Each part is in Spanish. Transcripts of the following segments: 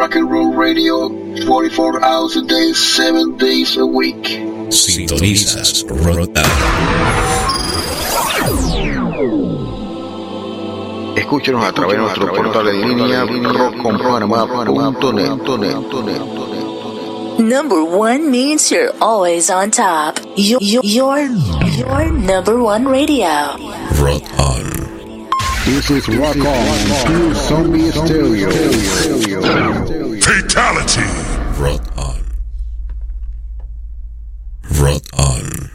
rock and roll radio 44 hours a day, 7 days a week. Sintonizas Rota. Escúchenos a través de nuestro portal en línea rockconpanamá.net. Number one means you're always on top. Your, your, your number one radio. Rock on. This is Rock On, Zombie Stereo. Fatality. Rock on. Rock on.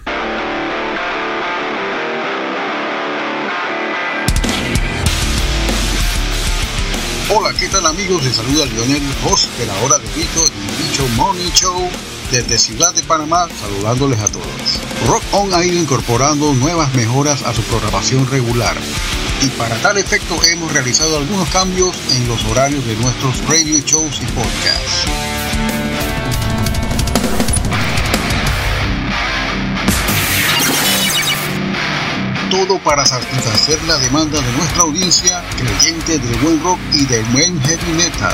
Hola, ¿qué tal amigos? Les saluda Lionel, host de la hora de Bicho, el Bicho Morning Show, desde Ciudad de Panamá, saludándoles a todos. Rock On ha ido incorporando nuevas mejoras a su programación regular. Y para tal efecto hemos realizado algunos cambios en los horarios de nuestros radio shows y podcasts. todo para satisfacer la demanda de nuestra audiencia creyente del buen rock y del buen heavy metal.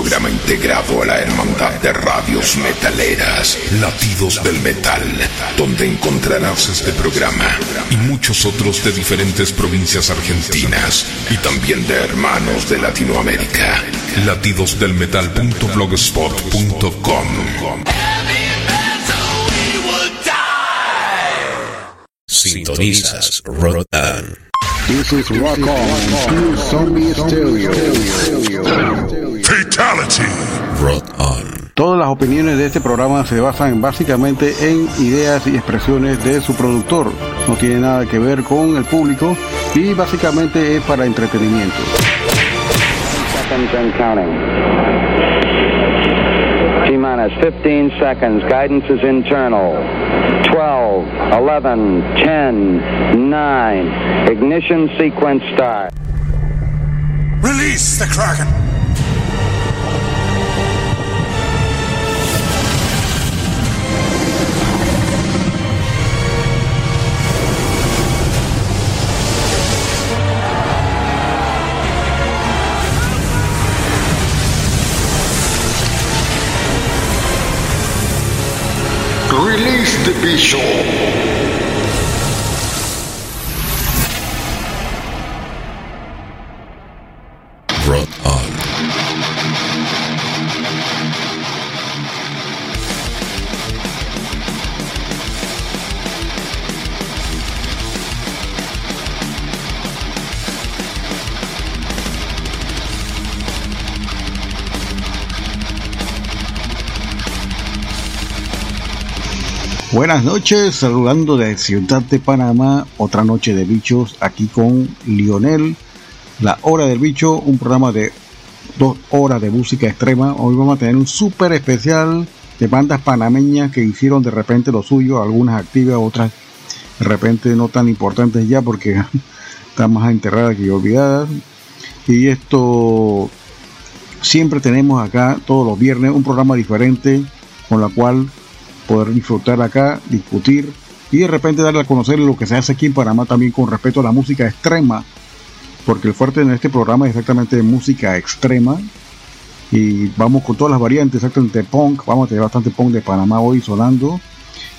Programa integrado a la Hermandad de Radios Metaleras, Latidos del Metal, donde encontrarás este programa y muchos otros de diferentes provincias argentinas y también de hermanos de Latinoamérica. Latidosdelmetal.blogspot.com Sintonizas Rock on. This is Rock On, Zombie Stereo. Fatality. Rock on. Todas las opiniones de este programa se basan básicamente en ideas y expresiones de su productor. No tiene nada que ver con el público y básicamente es para entretenimiento. seconds and counting. T minus 15 seconds. Guidance is internal. 12, 11, 10, 9. Ignition sequence start. Release the Kraken. Release the Bishop. Buenas noches, saludando de Ciudad de Panamá, otra noche de bichos aquí con Lionel, La Hora del Bicho, un programa de dos horas de música extrema. Hoy vamos a tener un súper especial de bandas panameñas que hicieron de repente lo suyo, algunas activas, otras de repente no tan importantes ya porque están más enterradas que olvidadas. Y esto siempre tenemos acá todos los viernes un programa diferente con la cual poder disfrutar acá, discutir y de repente darle a conocer lo que se hace aquí en Panamá también con respecto a la música extrema, porque el fuerte en este programa es exactamente música extrema y vamos con todas las variantes, exactamente punk, vamos a tener bastante punk de Panamá hoy sonando.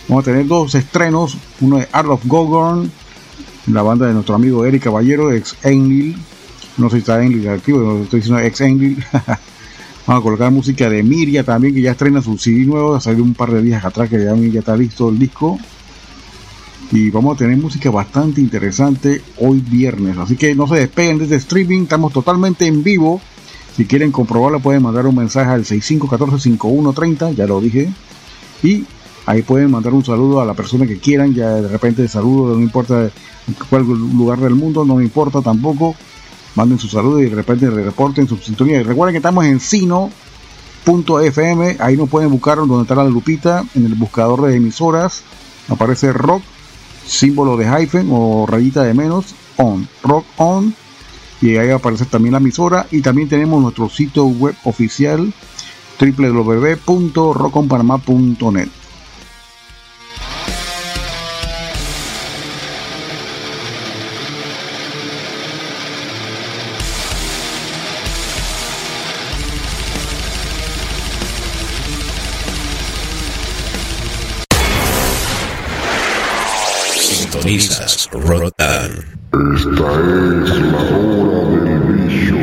Vamos a tener dos estrenos, uno de Art of Gogorn, la banda de nuestro amigo Eric Caballero, ex Enlil, no sé si está Enlil activo, estoy diciendo ex Enlil. Vamos a colocar música de Miria también, que ya estrena su CD nuevo, salió un par de días atrás que ya, ya está listo el disco. Y vamos a tener música bastante interesante hoy viernes. Así que no se despeguen de este streaming, estamos totalmente en vivo. Si quieren comprobarlo pueden mandar un mensaje al 6514-5130, ya lo dije. Y ahí pueden mandar un saludo a la persona que quieran, ya de repente saludo, no importa en cuál lugar del mundo, no me importa tampoco. Manden su saludo y de repente reporten su sintonía. Y recuerden que estamos en sino.fm, ahí nos pueden buscar donde está la lupita, en el buscador de emisoras, aparece rock, símbolo de hyphen o rayita de menos, on, rock on, y ahí aparece también la emisora. Y también tenemos nuestro sitio web oficial www.rockonpanamá.net Esta es la hora del bicho.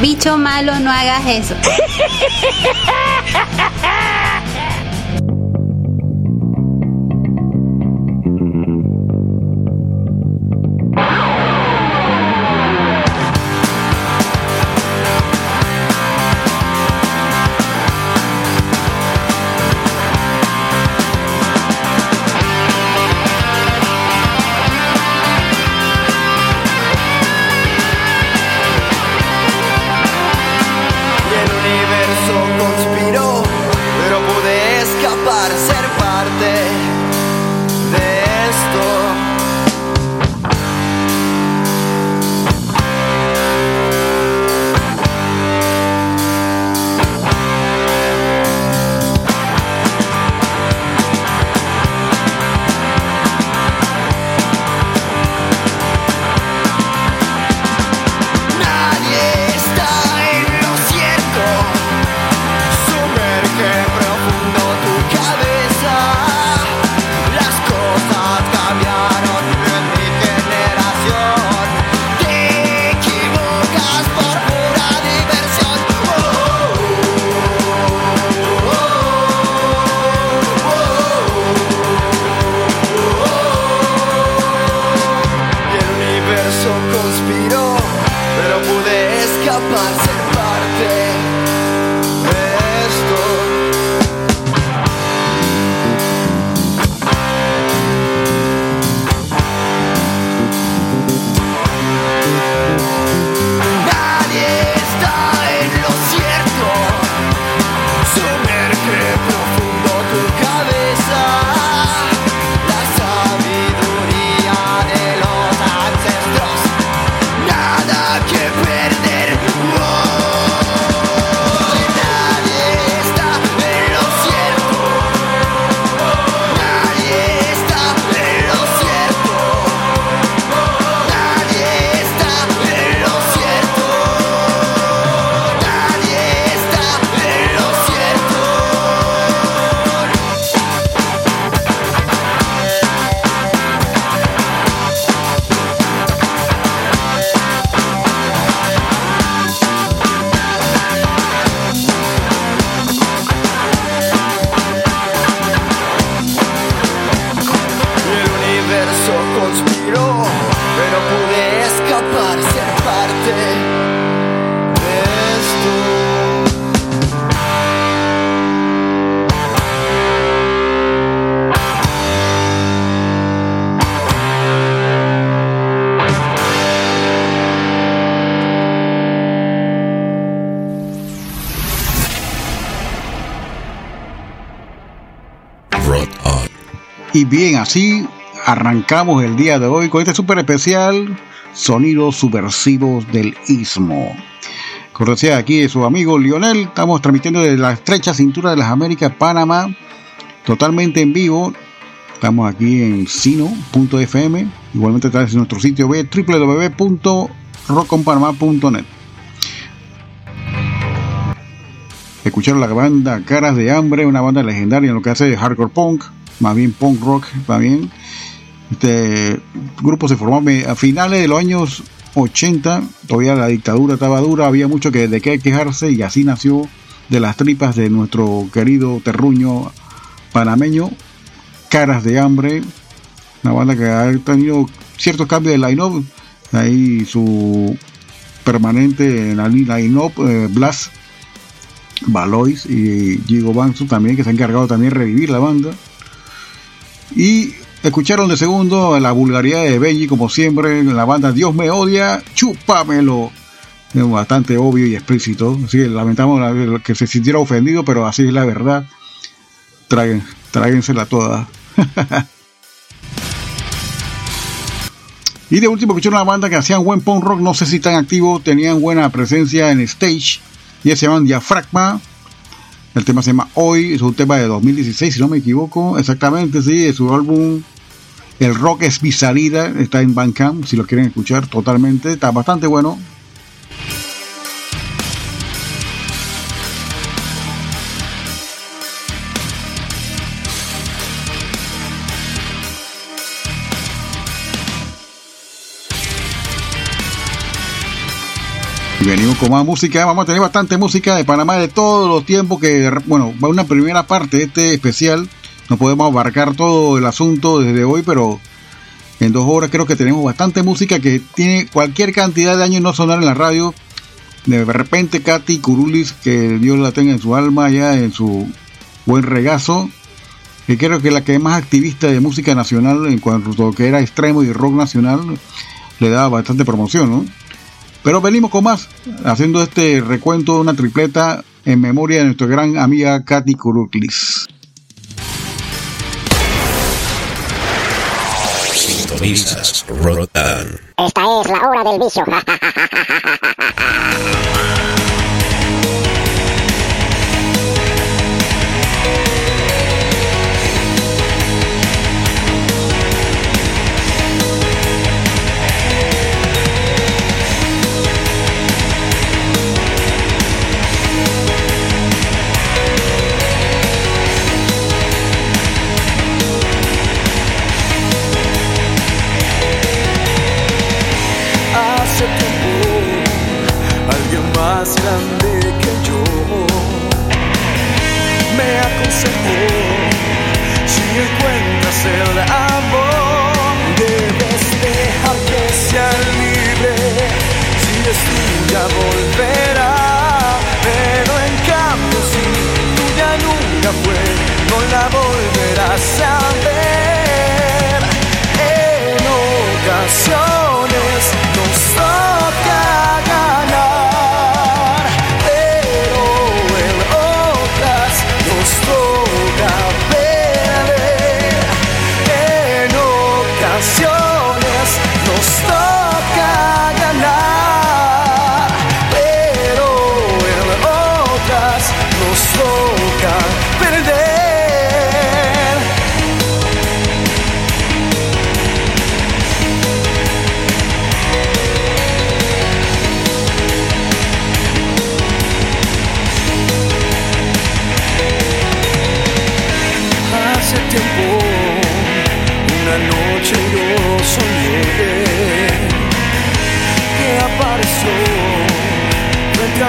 Bicho malo, no hagas eso. bien, así arrancamos el día de hoy con este súper especial Sonidos Subversivos del Istmo. Cortesía aquí de su amigo Lionel, estamos transmitiendo desde la estrecha cintura de las Américas, Panamá, totalmente en vivo. Estamos aquí en sino.fm, igualmente de nuestro sitio web www.rockonpanamá.net. Escucharon la banda Caras de Hambre, una banda legendaria en lo que hace de hardcore punk, más bien punk rock también. Este grupo se formó a finales de los años 80, todavía la dictadura estaba dura, había mucho que, de qué quejarse y así nació de las tripas de nuestro querido terruño panameño, Caras de Hambre, una banda que ha tenido ciertos cambios de line-up, ahí su permanente en la line-up, eh, Blas, Valois y Gigo Banzo también, que se han encargado también de revivir la banda. Y escucharon de segundo la vulgaridad de Benji, como siempre, en la banda Dios me odia, chúpamelo. Es bastante obvio y explícito. Así que lamentamos que se sintiera ofendido, pero así es la verdad. Tráguen, tráguensela toda. y de último escucharon una banda que hacían buen punk rock, no sé si tan activo, tenían buena presencia en stage. Y se llaman Diafragma. El tema se llama Hoy, es un tema de 2016, si no me equivoco. Exactamente, sí, es su álbum El Rock es mi salida, está en Bandcamp, si lo quieren escuchar totalmente, está bastante bueno. Venimos con más música. Vamos a tener bastante música de Panamá de todos los tiempos que, bueno, va una primera parte de este especial. No podemos abarcar todo el asunto desde hoy, pero en dos horas creo que tenemos bastante música que tiene cualquier cantidad de años no sonar en la radio. De repente Katy Kurulis, que Dios la tenga en su alma ya en su buen regazo, que creo que la que es más activista de música nacional en cuanto a lo que era extremo y rock nacional, le da bastante promoción, ¿no? Pero venimos con más, haciendo este recuento de una tripleta en memoria de nuestra gran amiga Katy Kuruklis. Sintonizas Rotan. Esta es la hora del vicio. más grande que yo. Me aconsejó si encuentras el amor debes dejar que sea libre. Si es tuya volverá pero en cambio si tuya nunca fue no la volverás a ver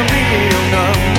real numb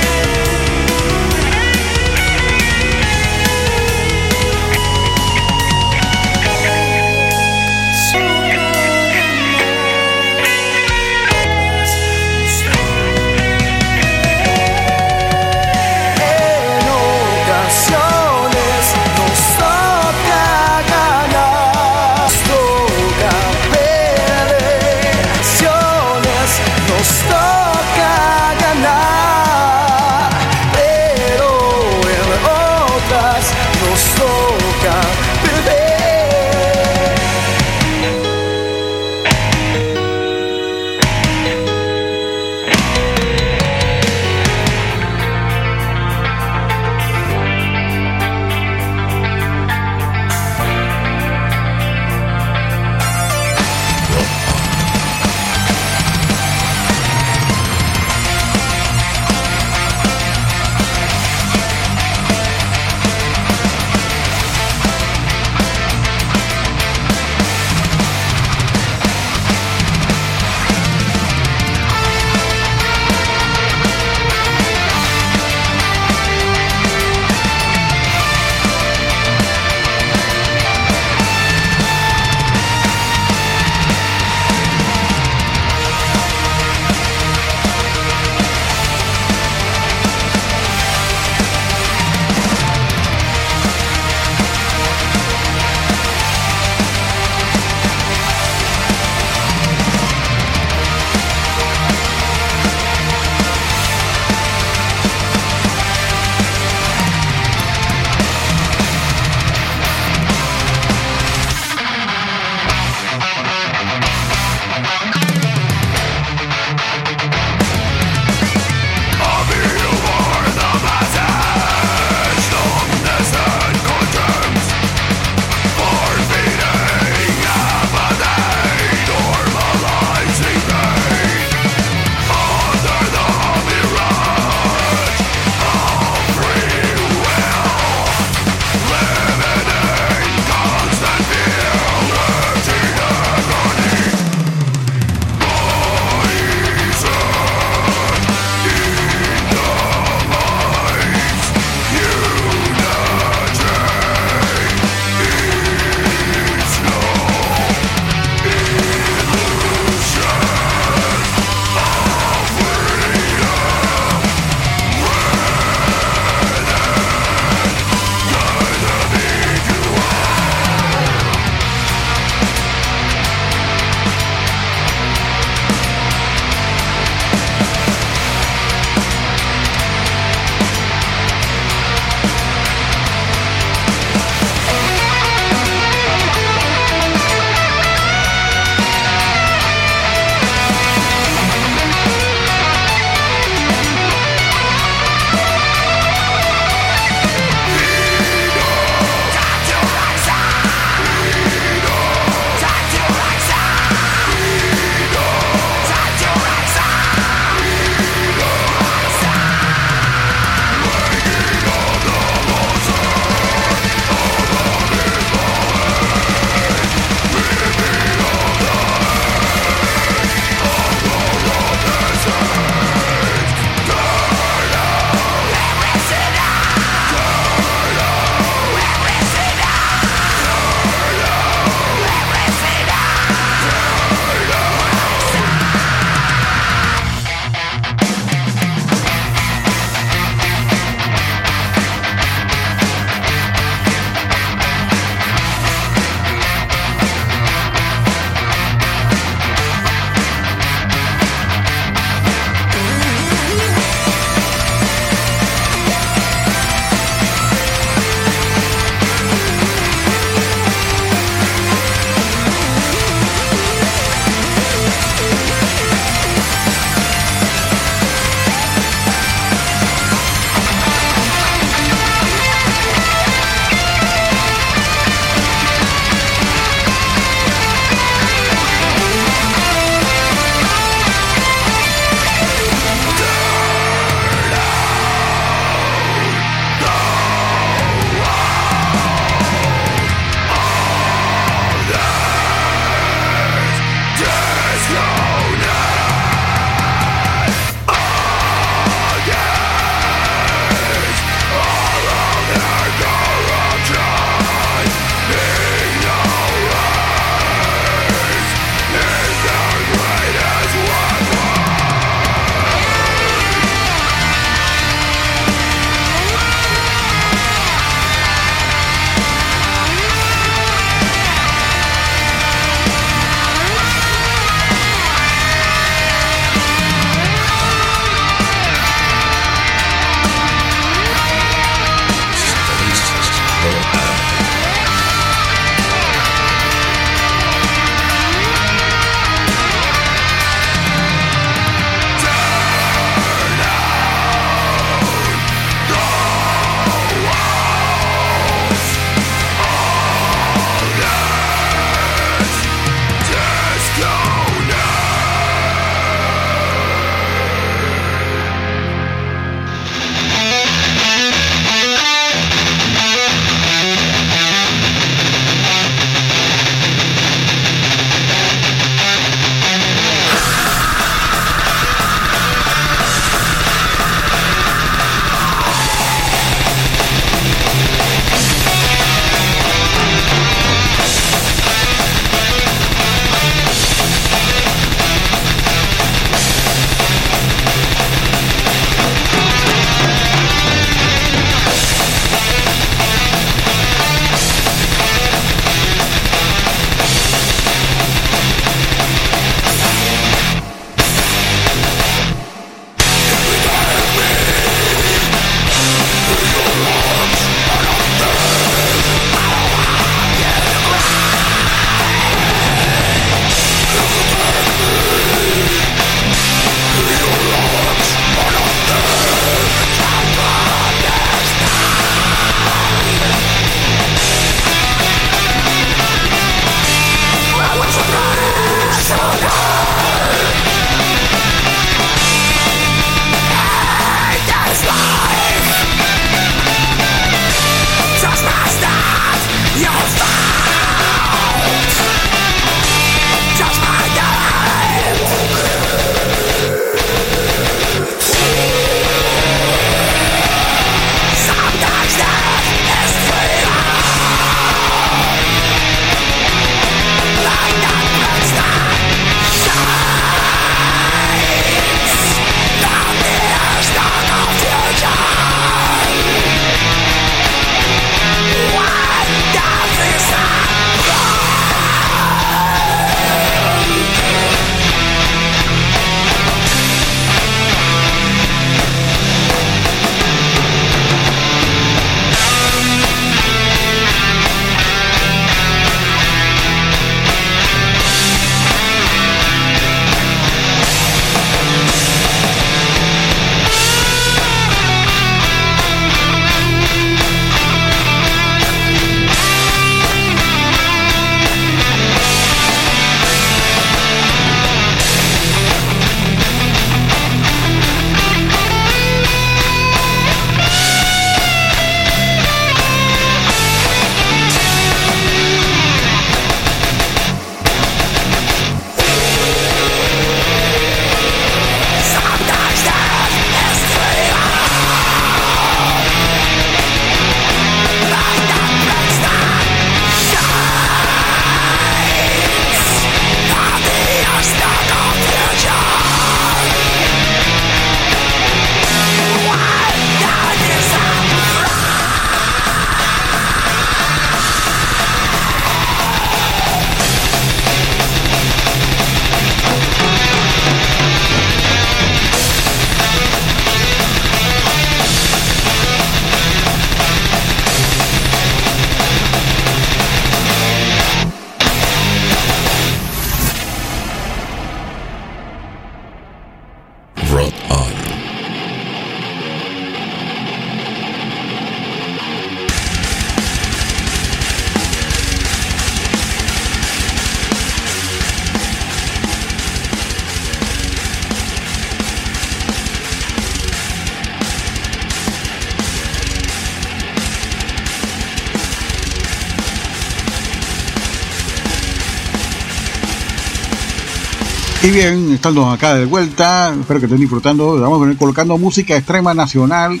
bien, estando acá de vuelta, espero que estén disfrutando. Vamos a venir colocando música extrema nacional.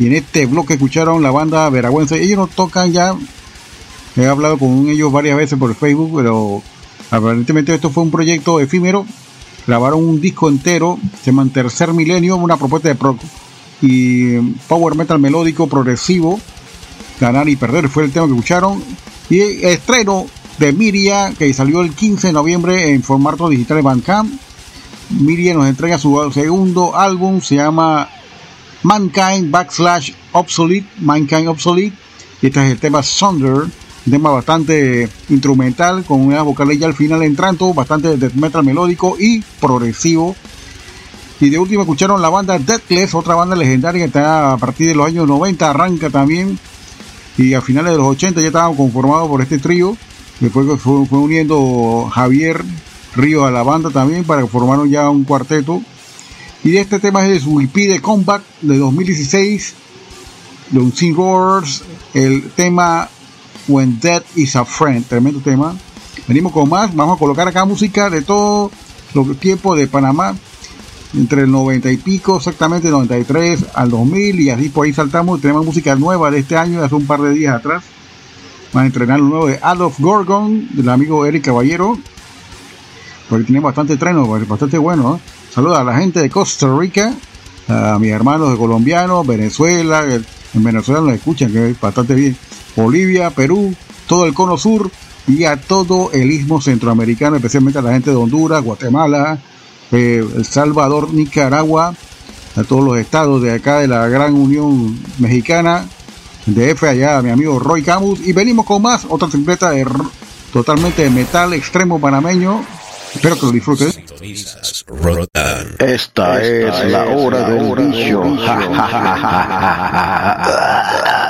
Y en este bloque escucharon la banda Veragüense. Ellos nos tocan ya. He hablado con ellos varias veces por Facebook, pero aparentemente esto fue un proyecto efímero. Grabaron un disco entero, se llama Tercer Milenio, una propuesta de pro y power metal melódico progresivo. Ganar y perder fue el tema que escucharon. Y estreno de Miria, que salió el 15 de noviembre en formato digital de Bandcamp. Miria nos entrega su segundo álbum, se llama Mankind Backslash Obsolete, Mankind Obsolete. Y este es el tema Sunder, un tema bastante instrumental, con una vocalilla al final entrando, bastante death metal melódico y progresivo. Y de último escucharon la banda Deathless, otra banda legendaria que está a partir de los años 90, arranca también. Y a finales de los 80 ya estaban conformados por este trío. Después fue, uniendo Javier Río a la banda también para que formaron ya un cuarteto. Y este tema es de su EP de Comeback de 2016, de un Sin Roars, el tema When Death is a Friend, tremendo tema. Venimos con más, vamos a colocar acá música de todo los tiempos de Panamá, entre el 90 y pico, exactamente 93 al 2000, y así por ahí saltamos. Tenemos música nueva de este año, de hace un par de días atrás. Van a entrenar lo nuevo de Adolf Gorgon, del amigo Eric Caballero. Porque tiene bastante treno, bastante bueno. ¿eh? Saludos a la gente de Costa Rica, a mis hermanos de colombianos, Venezuela, en Venezuela nos escuchan, que es bastante bien. Bolivia, Perú, todo el cono sur y a todo el istmo centroamericano, especialmente a la gente de Honduras, Guatemala, eh, El Salvador, Nicaragua, a todos los estados de acá de la gran Unión Mexicana, de F allá a mi amigo Roy Camus. Y venimos con más otra tripleta de totalmente de metal extremo panameño. Espero que lo disfruten esta, es, la hora del bicho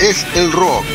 es el rock.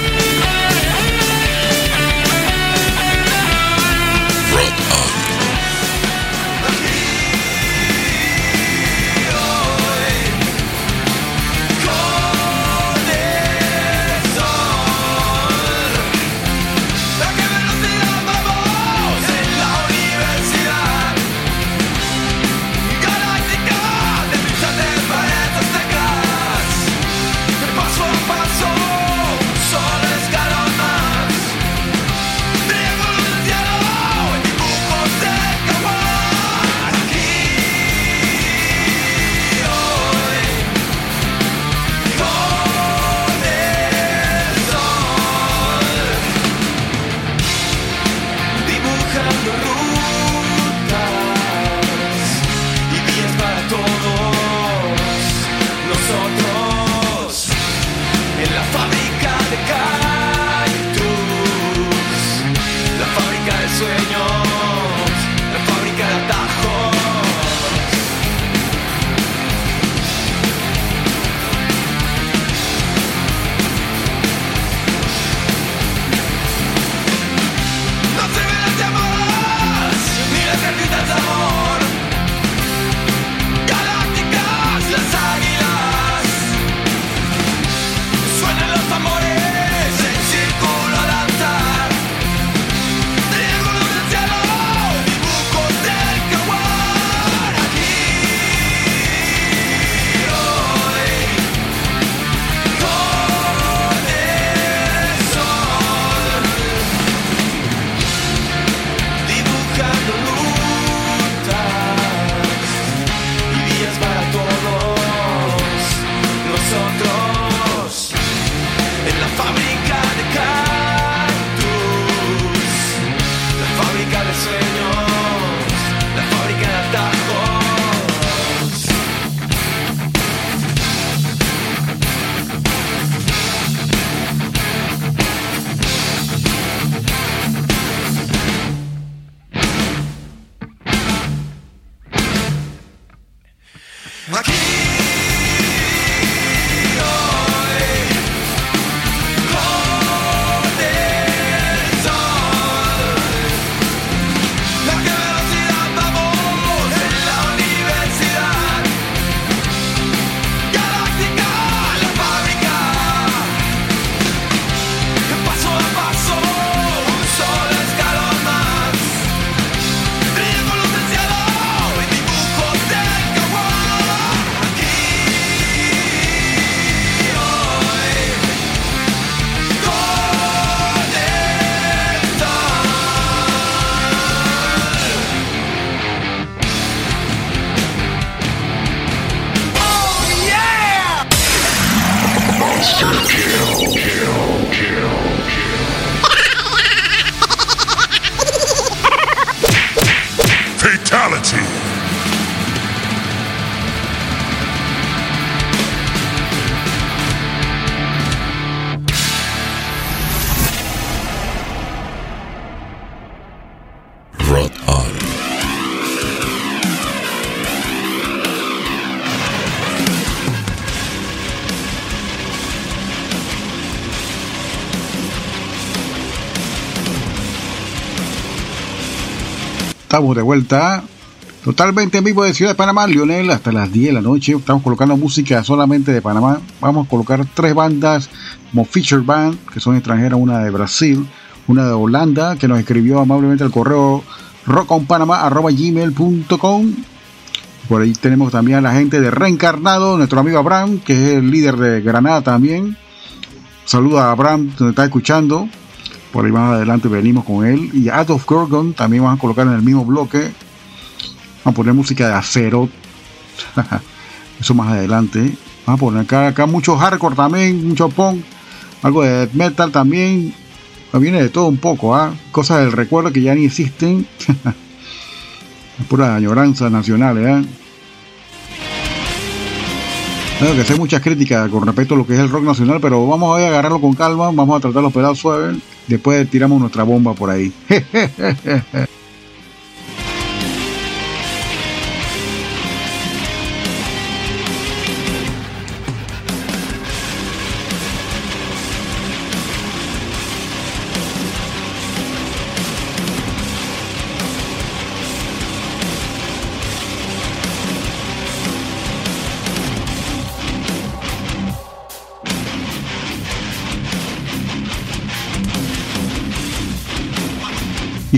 De vuelta totalmente en vivo de Ciudad de Panamá, Lionel, hasta las 10 de la noche. Estamos colocando música solamente de Panamá. Vamos a colocar tres bandas como Feature Band, que son extranjeras, una de Brasil, una de Holanda, que nos escribió amablemente al correo rockonpanama.gmail.com. Por ahí tenemos también a la gente de Reencarnado, nuestro amigo Abraham, que es el líder de Granada también. Saluda a Abraham, donde está escuchando. Por ahí más adelante venimos con él. Y Adolf Gorgon también van a colocar en el mismo bloque. Vamos a poner música de acero. Eso más adelante. Vamos a poner acá, acá mucho hardcore también, mucho punk. Algo de metal también. Viene de todo un poco, ¿ah? Cosas del recuerdo que ya ni existen. Pura añoranza nacional, ¿eh? Tengo que hacer muchas críticas con respecto a lo que es el rock nacional, pero vamos a agarrarlo con calma, vamos a tratar los pedazos suaves, después tiramos nuestra bomba por ahí.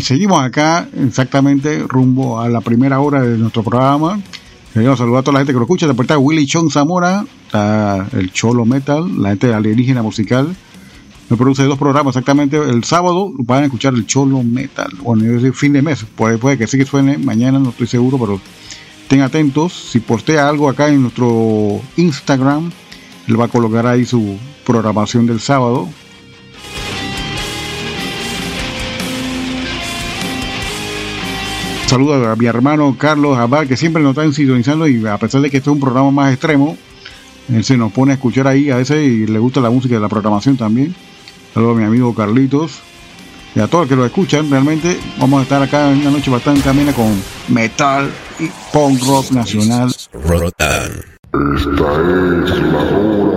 Seguimos acá exactamente rumbo a la primera hora de nuestro programa. Queremos saludar a toda la gente que lo escucha. Después está Willy Chong Zamora, el Cholo Metal, la gente de Alienígena Musical. Me produce dos programas exactamente. El sábado van a escuchar el Cholo Metal. Bueno, yo decir fin de mes. Puede, puede que sí que suene mañana, no estoy seguro, pero estén atentos. Si postea algo acá en nuestro Instagram, él va a colocar ahí su programación del sábado. Saludos a mi hermano Carlos Abad, que siempre nos está sintonizando y a pesar de que este es un programa más extremo, él se nos pone a escuchar ahí a veces y le gusta la música de la programación también. Saludos a mi amigo Carlitos y a todos los que lo escuchan. Realmente vamos a estar acá en una noche bastante amena con metal y punk rock nacional. Rotan. Esta es la hora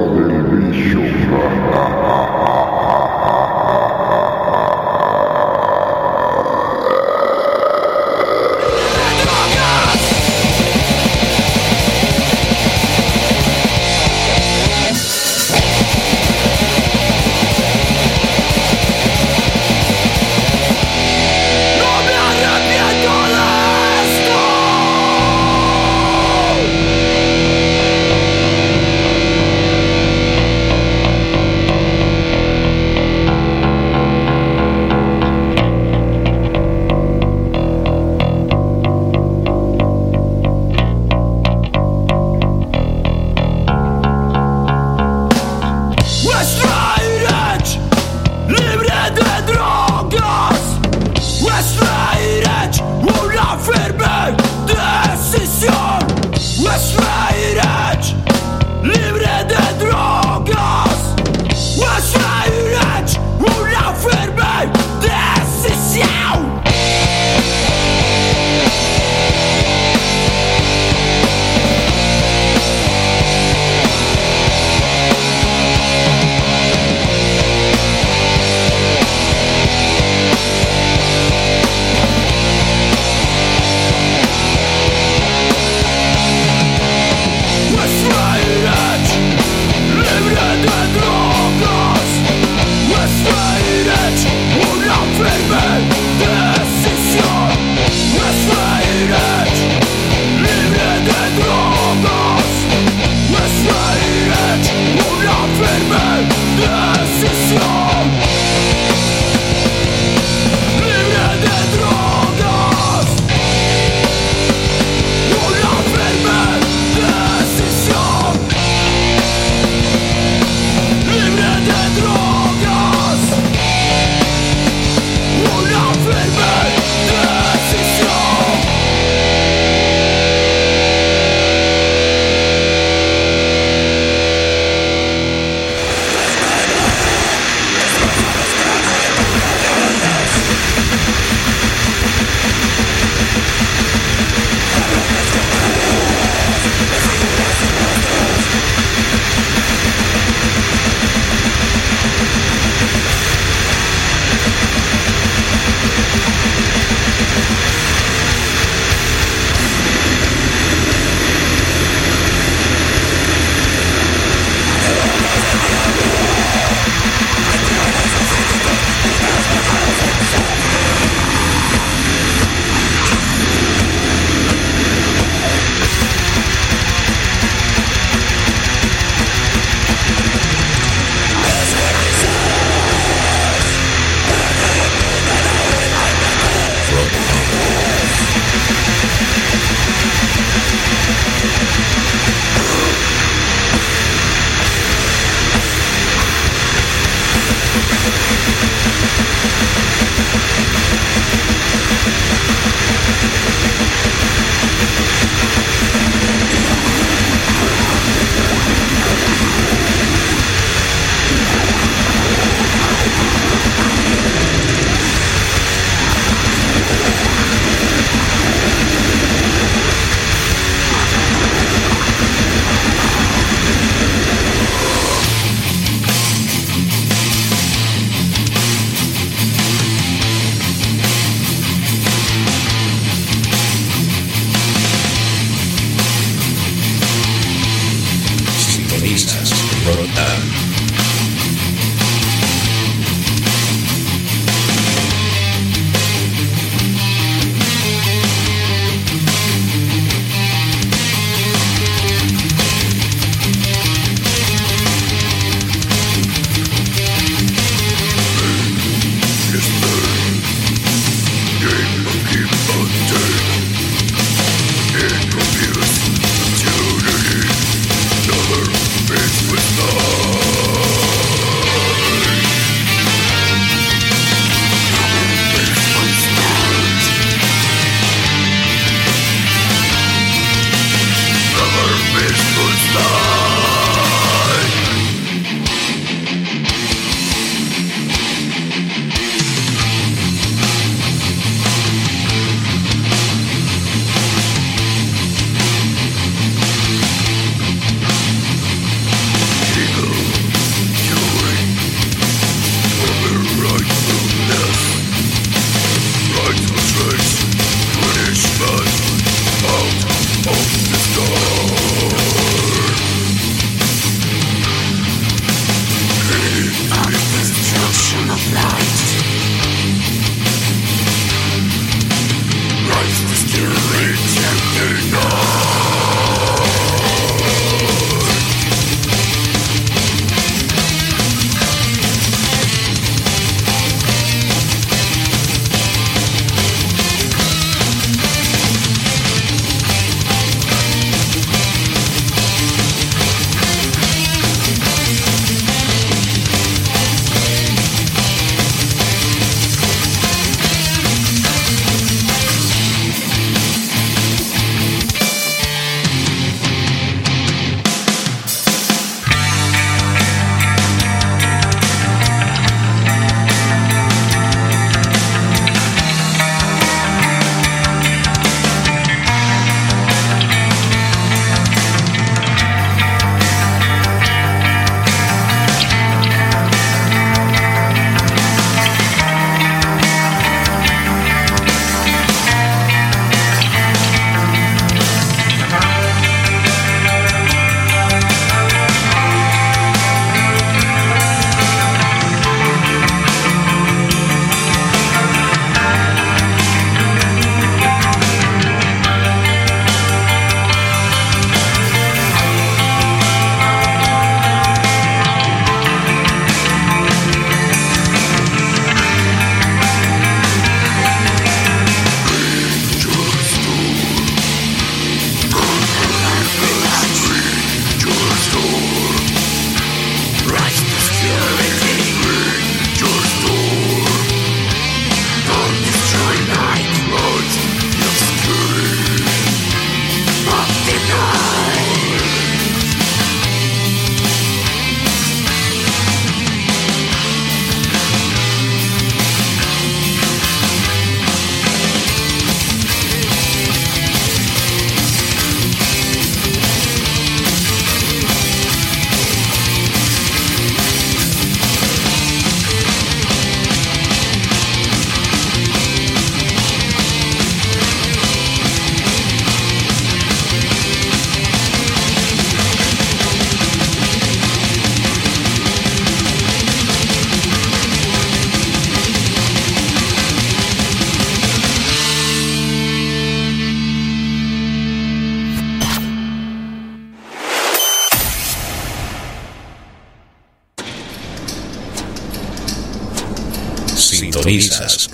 Sintonizas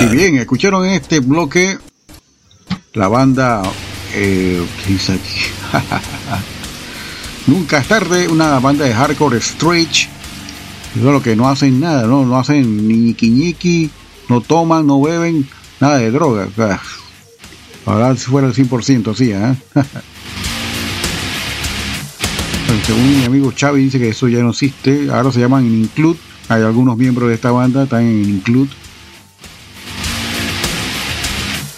Y bien, escucharon en este bloque la banda. Eh. Nunca es tarde, una banda de hardcore stretch. Solo que no hacen nada, ¿no? No hacen ni ñiqui no toman, no beben, nada de droga. Ah, Ahora si fuera el 100% así, ¿eh? Según mi amigo Xavi dice que eso ya no existe, ahora se llaman Include. Hay algunos miembros de esta banda, están en Include.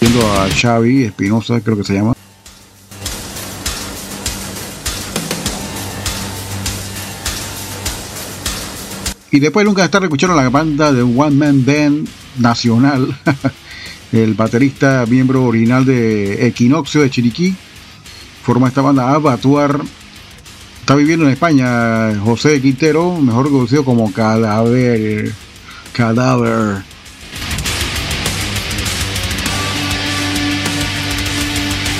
Viendo a Xavi Espinosa, creo que se llama. Y después nunca estar escucharon la banda de One Man Band Nacional. El baterista, miembro original de Equinoccio de Chiriquí, forma esta banda Abatuar. Está viviendo en España José Quintero, mejor conocido como Cadáver. Cadáver.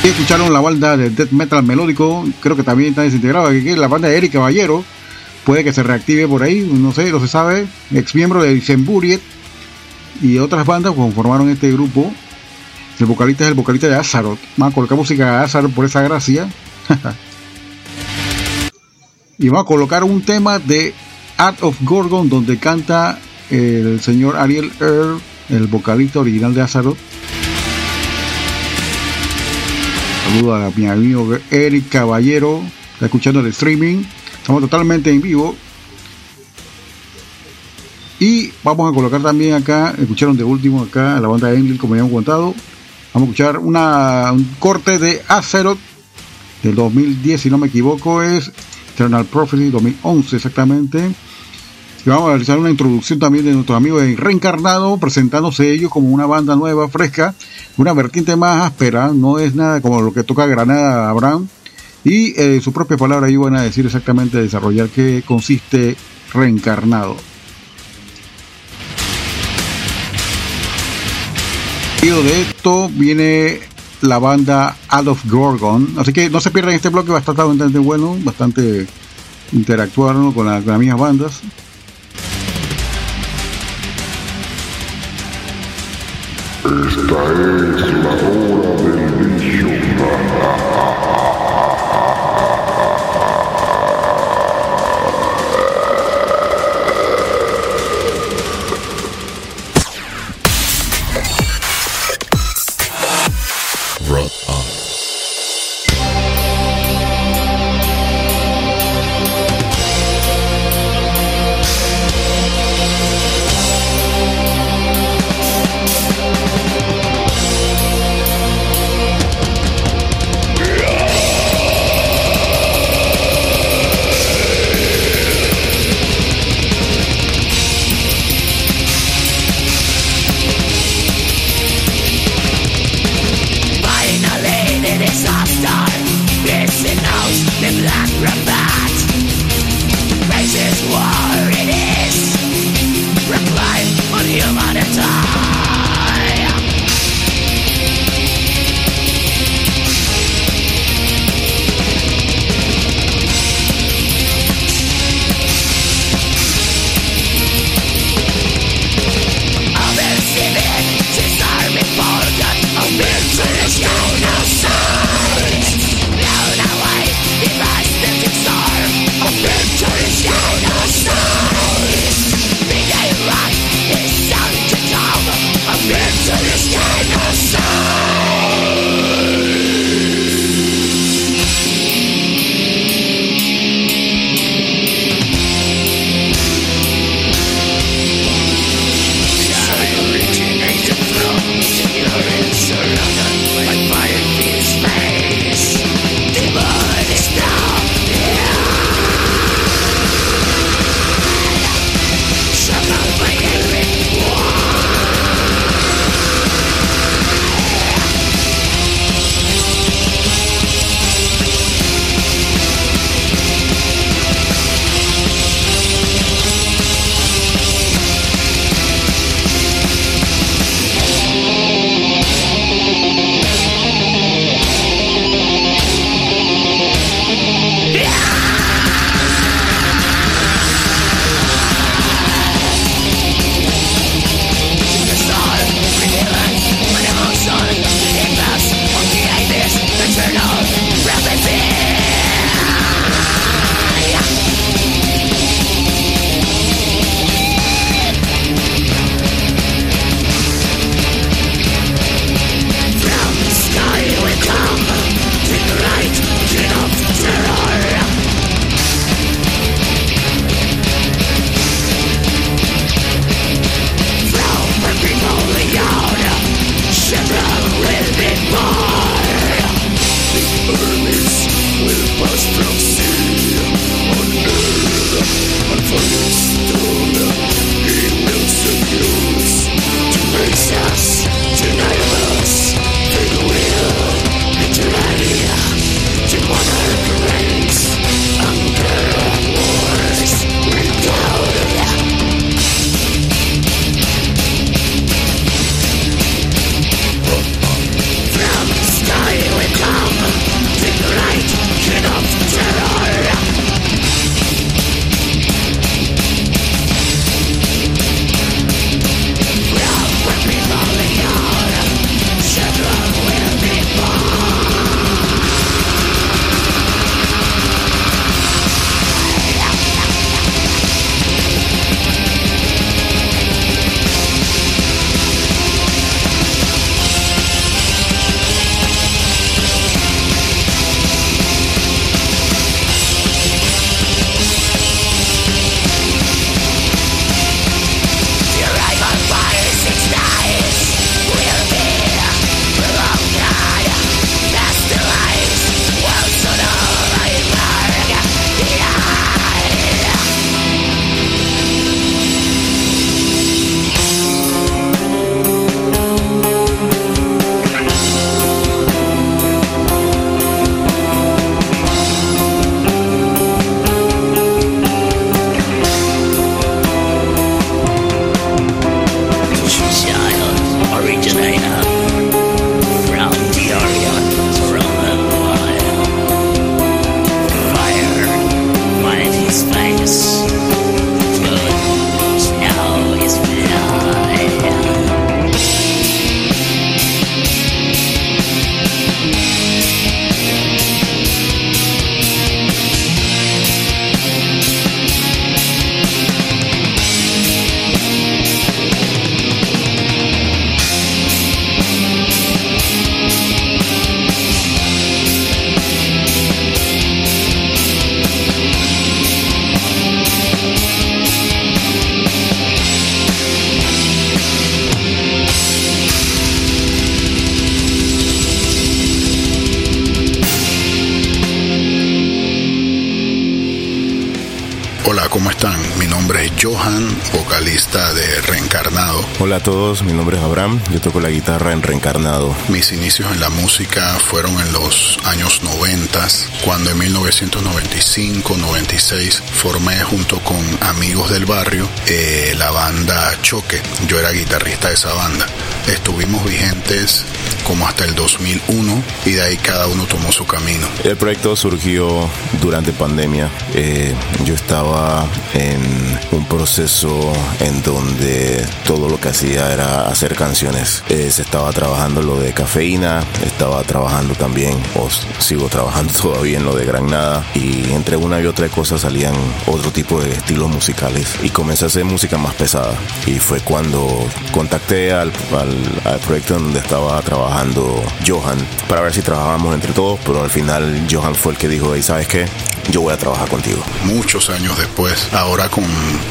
Y escucharon la banda de death metal melódico, creo que también está desintegrada, que la banda de Eric Caballero, puede que se reactive por ahí, no sé, no se sabe, ex miembro de Disemburiet y otras bandas conformaron este grupo. El vocalista es el vocalista de Azaroth. Vamos a colocar música de Azaroth por esa gracia. y vamos a colocar un tema de Art of Gorgon donde canta el señor Ariel Earl, el vocalista original de Azaroth. Saludo a mi amigo Eric Caballero, está escuchando el streaming. Estamos totalmente en vivo. Y vamos a colocar también acá, escucharon de último acá a la banda Enlil, como ya hemos contado. Vamos a escuchar una, un corte de Azeroth del 2010, si no me equivoco, es Eternal Prophecy 2011 exactamente. Y vamos a realizar una introducción también de nuestros amigos de Reencarnado, presentándose ellos como una banda nueva, fresca, una vertiente más áspera, no es nada como lo que toca Granada Abraham. Y eh, su propia palabra ahí van a decir exactamente desarrollar qué consiste Reencarnado. De esto viene la banda Adolf Gorgon. Así que no se pierdan este bloque, estar bastante bueno, bastante interactuar ¿no? con, la- con las mismas bandas. Hola a todos, mi nombre es Abraham, yo toco la guitarra en Reencarnado. Mis inicios en la música fueron en los años 90, cuando en 1995-96 formé junto con amigos del barrio eh, la banda Choque. Yo era guitarrista de esa banda. Estuvimos vigentes como hasta el 2001 y de ahí cada uno tomó su camino. El proyecto surgió durante pandemia. Eh, yo estaba en un proceso en donde todo lo que hacía era hacer canciones. Eh, se estaba trabajando lo de cafeína, estaba trabajando también, o sigo trabajando todavía en lo de Granada y entre una y otra cosa salían otro tipo de estilos musicales y comencé a hacer música más pesada y fue cuando contacté al, al, al proyecto en donde estaba trabajando Johan para ver si trabajábamos entre todos, pero al final Johan fue el que dijo, hey, ¿sabes qué? Yo voy a trabajar contigo. Muchos años después, ahora con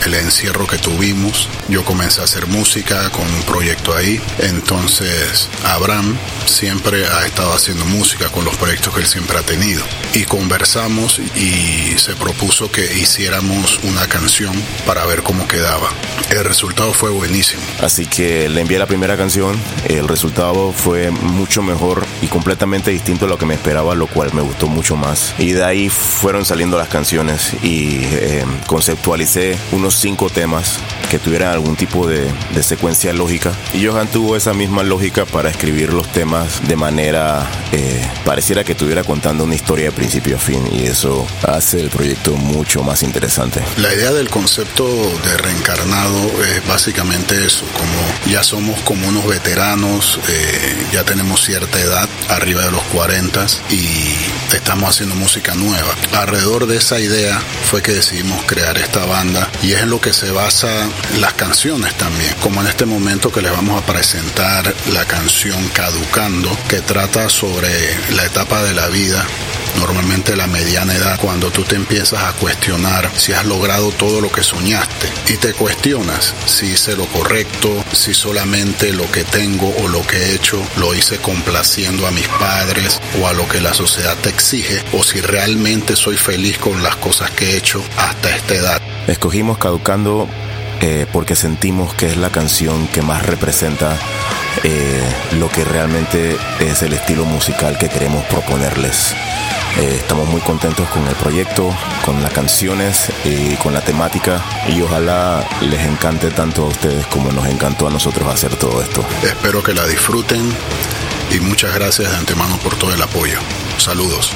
el encierro que tuvimos, yo comencé a hacer música con un proyecto ahí. Entonces, Abraham siempre ha estado haciendo música con los proyectos que él siempre ha tenido. Y conversamos y se propuso que hiciéramos una canción para ver cómo quedaba. El resultado fue buenísimo. Así que le envié la primera canción, el resultado fue mucho mejor y completamente distinto a lo que me esperaba, lo cual me gustó mucho más. Y de ahí fueron saliendo las canciones y eh, conceptualicé unos cinco temas que tuvieran algún tipo de, de, secuencia lógica. Y Johan tuvo esa misma lógica para escribir los temas de manera, eh, pareciera que estuviera contando una historia de principio a fin y eso hace el proyecto mucho más interesante. La idea del concepto de reencarnado es básicamente eso, como ya somos como unos veteranos, eh, ya tenemos cierta edad, arriba de los 40 y estamos haciendo música nueva. Alrededor de esa idea fue que decidimos crear esta banda y es en lo que se basa las canciones también, como en este momento que les vamos a presentar la canción Caducando, que trata sobre la etapa de la vida normalmente la mediana edad, cuando tú te empiezas a cuestionar si has logrado todo lo que soñaste y te cuestionas si hice lo correcto, si solamente lo que tengo o lo que he hecho lo hice complaciendo a mis padres o a lo que la sociedad te exige, o si realmente soy feliz con las cosas que he hecho hasta esta edad. Escogimos Caducando eh, porque sentimos que es la canción que más representa eh, lo que realmente es el estilo musical que queremos proponerles. Eh, estamos muy contentos con el proyecto, con las canciones y con la temática y ojalá les encante tanto a ustedes como nos encantó a nosotros hacer todo esto. Espero que la disfruten y muchas gracias de antemano por todo el apoyo. Saludos.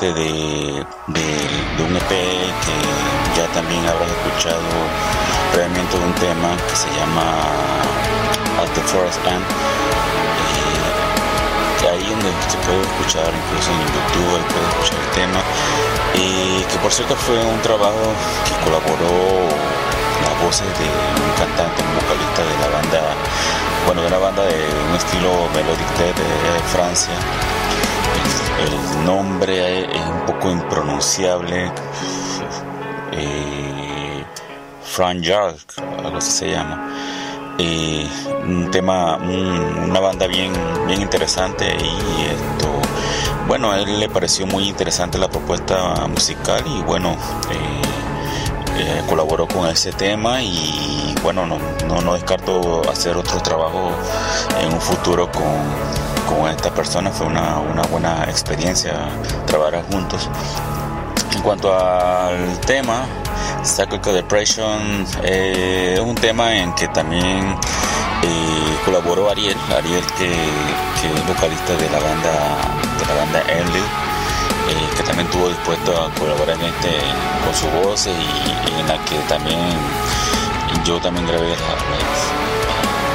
De, un EP que ya también habrás escuchado previamente de un tema que se llama At the Forest End. Eh, ahí donde se puede escuchar incluso en YouTube, ahí puedes escuchar el tema. Y que por cierto fue un trabajo que colaboró las voces de un cantante, un vocalista de la banda, bueno, de una banda de un estilo melodic de, de Francia. El, nombre es un poco impronunciable. Eh, Fran Jark, algo así se llama. Eh, un tema, un- una banda bien, bien interesante y esto, bueno, a él le pareció muy interesante la propuesta musical y bueno, eh, eh, colaboró con ese tema y bueno, no, no, no descarto hacer otro trabajo en un futuro con, con esta persona, fue una, una buena experiencia trabajar juntos. En cuanto al tema, Cyclical Depression eh, es un tema en que también eh, colaboró Ariel, Ariel que, es vocalista de la banda de la banda Enlil, eh, que también estuvo dispuesto a colaborar en este con su voz y, en la que también yo también grabé las-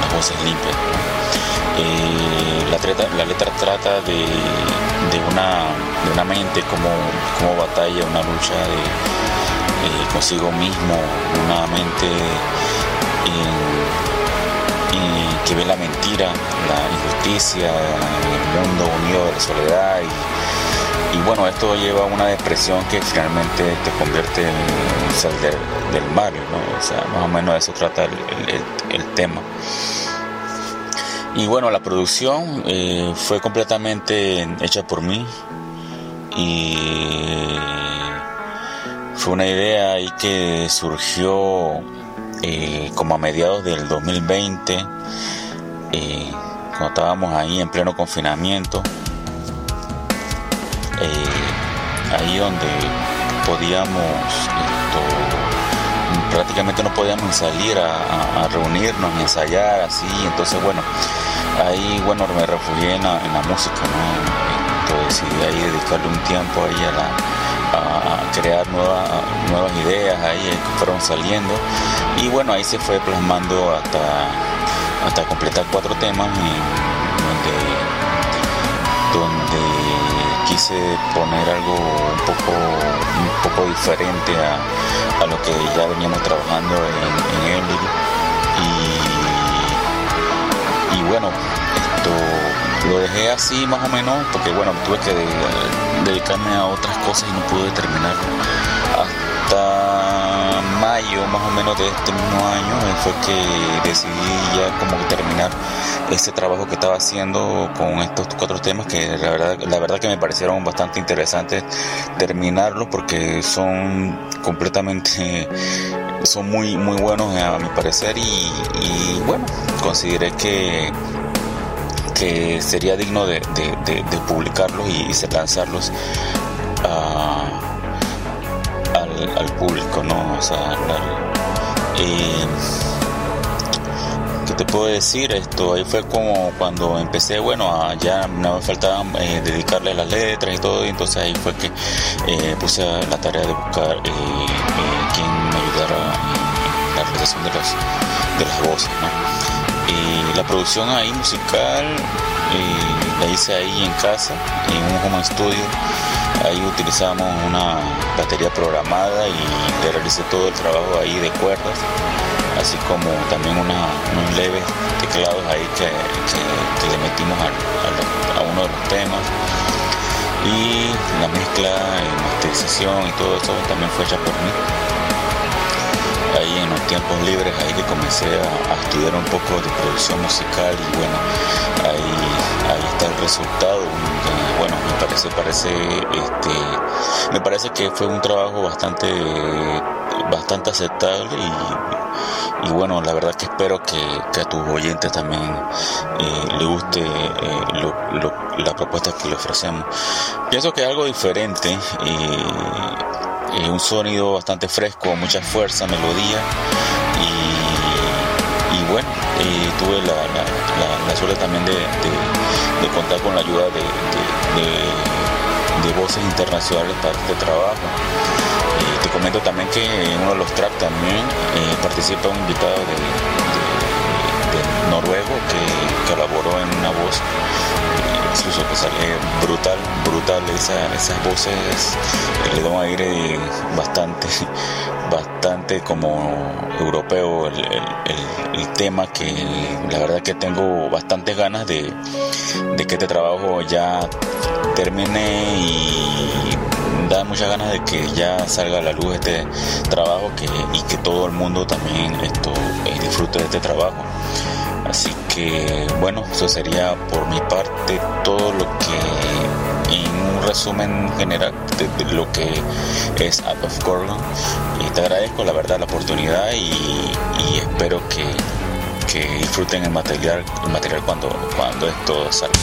las voces limpias. Eh, la, trata- la letra trata de, de una, de una mente como, como batalla, una lucha de, eh, consigo mismo, una mente en- en que ve la mentira, la injusticia, el mundo unido de la soledad y, bueno, esto lleva a una depresión que finalmente te convierte en sal del, del Mario, ¿no? O sea, más o menos eso trata el- el tema. Y bueno, la producción eh, fue completamente hecha por mí. Y fue una idea ahí que surgió eh, como a mediados del 2020, eh, cuando estábamos ahí en pleno confinamiento, ahí donde podíamos esto, prácticamente no podíamos salir a, a- a reunirnos ni ensayar así. Entonces bueno ahí bueno me refugié en la, música ¿no? entonces decidí ahí dedicarle un tiempo a, la, a, crear nueva- nuevas ideas ahí eh, que fueron saliendo y bueno ahí se fue plasmando hasta hasta completar cuatro temas en donde donde quise poner algo un poco un poco diferente a, a lo que ya veníamos trabajando en, en Emily bueno esto lo dejé así más o menos porque bueno tuve que de- dedicarme a otras cosas y no pude terminarlo hasta mayo más o menos de este mismo año eh, fue que decidí ya como terminar ese trabajo que estaba haciendo con estos cuatro temas que la verdad, la verdad que me parecieron bastante interesantes terminarlos porque son completamente son muy muy buenos a mi parecer y, bueno consideré que que sería digno de, publicarlos y, y lanzarlos a al, público, ¿no? O sea, la- eh, ¿qué te puedo decir? Esto ahí fue como cuando empecé, bueno, ya me faltaba eh, dedicarle las letras y todo, y entonces ahí fue que eh, puse la tarea de buscar eh, quien me ayudara en la realización de las, de las voces, ¿no? Y la producción ahí musical la hice ahí en casa, en un home studio. Ahí utilizamos una batería programada y le realicé todo el trabajo ahí de cuerdas, así como también unos leves teclados ahí que, que- le metimos a, a uno de los temas. Y la mezcla y masterización y todo eso también fue hecha por mí ahí en los tiempos libres ahí que comencé a, estudiar un poco de producción musical y bueno ahí ahí está el resultado bueno me parece parece este me parece que fue un trabajo bastante bastante aceptable y, y bueno, la verdad que espero que, que a tus oyentes también eh, le guste eh, lo, lo, la propuesta que le ofrecemos. Pienso que algo diferente, eh, un sonido bastante fresco, mucha fuerza, melodía y, bueno, tuve la, suerte también de, contar con la ayuda de, voces internacionales para este trabajo. Eh, te comento también que en uno de los tracks también eh, participa un invitado de, noruego que colaboró en una voz incluso que sale brutal, brutal esa, esas voces le da un aire bastante, bastante como europeo el, el, el, tema que la verdad que tengo bastantes ganas de, de que este trabajo ya termine y da muchas ganas de que ya salga a la luz este trabajo que, y que todo el mundo también esto eh, disfrute de este trabajo. Así bueno, eso sería por mi parte todo lo que en un resumen general de, de lo que es Out of Gorgon. Y te agradezco la verdad la oportunidad y, y espero que, que, disfruten el material, el material cuando, cuando esto salga.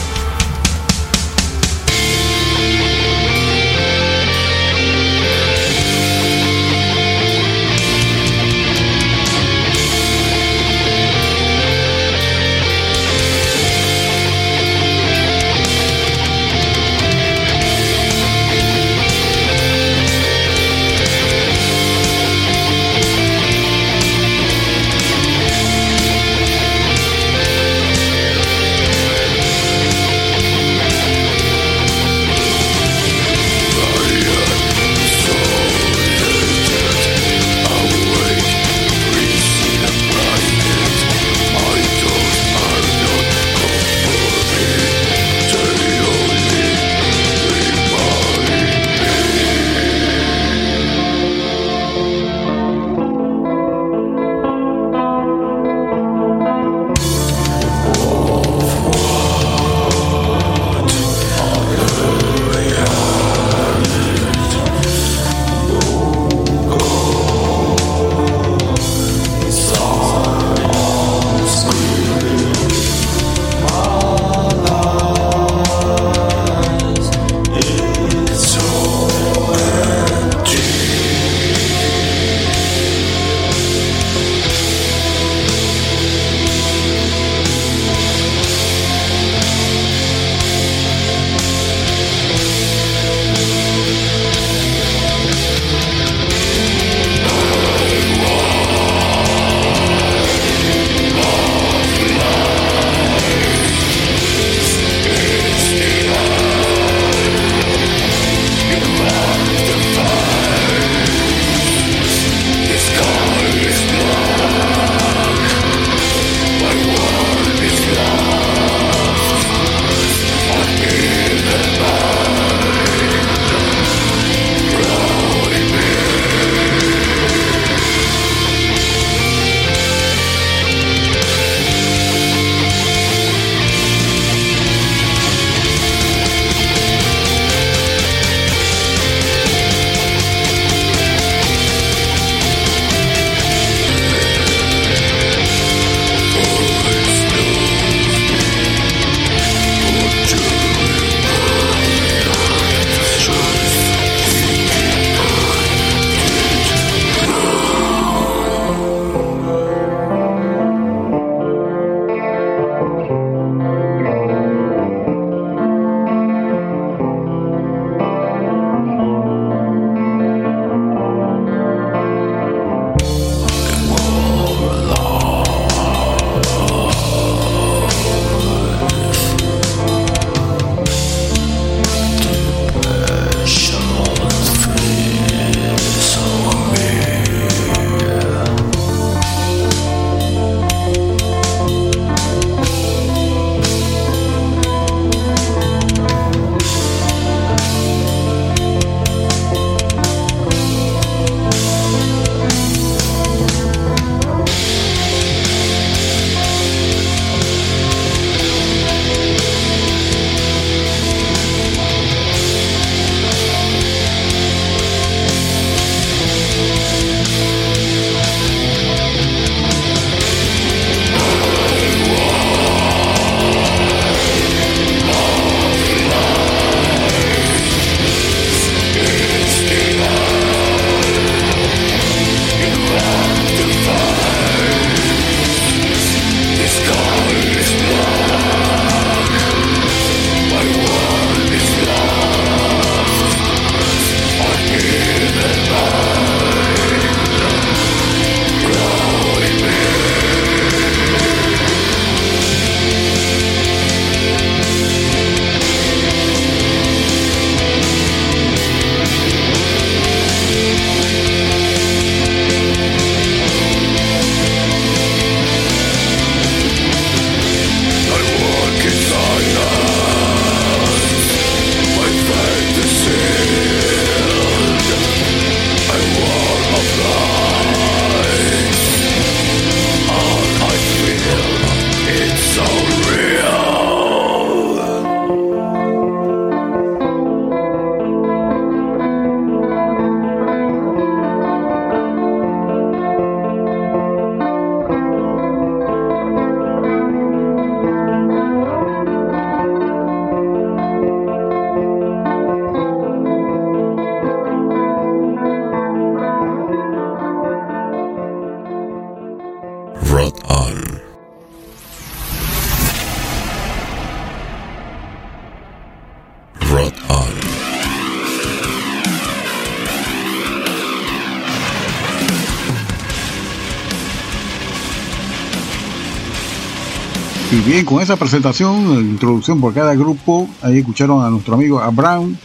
Con esa presentación, introducción por cada grupo, ahí escucharon a nuestro amigo Abraham.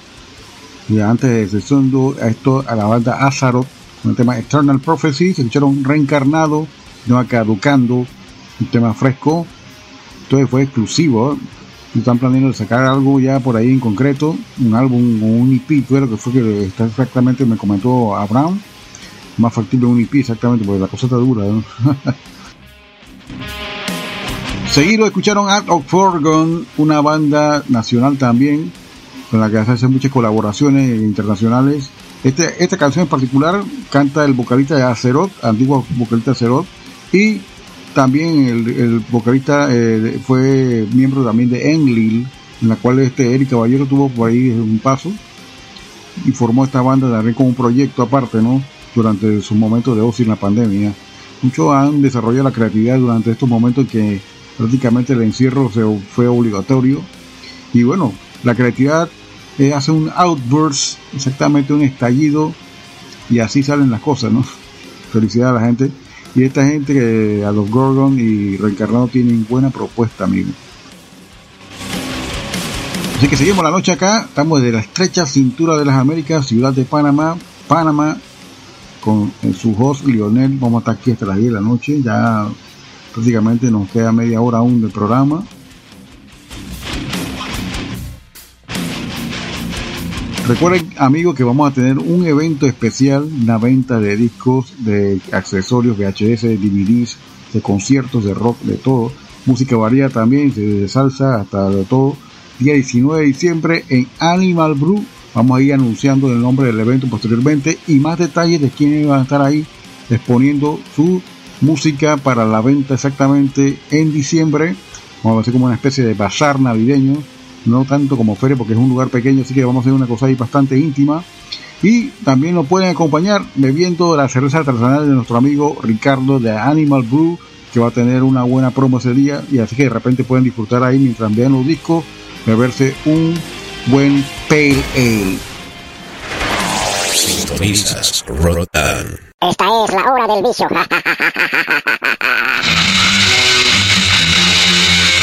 Y antes de segundo a esto a la banda Azaroth con el tema Eternal Prophecy, se escucharon Reencarnado, no Caducando, un tema fresco. Entonces fue exclusivo. ¿eh? Están planeando sacar algo ya por ahí en concreto, un álbum o un EP, lo que fue que exactamente me comentó Abraham. Más factible un EP exactamente, porque la cosa está dura. Seguido escucharon Art of Forgon, una banda nacional también, con la que se hacen muchas colaboraciones internacionales. Este, esta canción en particular canta el vocalista Azeroth, antiguo vocalista Azeroth, y también el, vocalista eh, fue miembro también de Enlil, en la cual este Eric Caballero tuvo por ahí un paso y formó esta banda también como un proyecto aparte, ¿no? Durante sus momentos de ocio en la pandemia. Muchos han desarrollado la creatividad durante estos momentos en que prácticamente el encierro se fue obligatorio. Y bueno, la creatividad eh, hace un outburst, exactamente un estallido, y así salen las cosas, ¿no? Felicidades a la gente. Y esta gente que a los Gorgon y Reencarnado tienen buena propuesta, amigo. Así que seguimos la noche acá, estamos desde la estrecha cintura de las Américas, ciudad de Panamá, Panamá, con su host Lionel, vamos a estar aquí hasta las 10 de la noche, ya prácticamente nos queda media hora aún del programa. Recuerden amigos que vamos a tener un evento especial, una venta de discos, de accesorios, VHS, DVDs, de conciertos, de rock, de todo. Música variada también, de salsa hasta de todo. Día 19 de diciembre en Animal Brew. Vamos a ir anunciando el nombre del evento posteriormente y más detalles de quiénes van a estar ahí exponiendo su música para la venta exactamente en diciembre. Vamos a hacer como una especie de bazar navideño, no tanto como feria porque es un lugar pequeño, así que vamos a hacer una cosa ahí bastante íntima. Y también nos pueden acompañar bebiendo la cerveza artesanal de nuestro amigo Ricardo de Animal Brew, que va a tener una buena promo ese día. Y así que de repente pueden disfrutar ahí mientras vean los discos, beberse un buen Pale Ale. Sintonizas Rotan. Esta es la hora del vicio.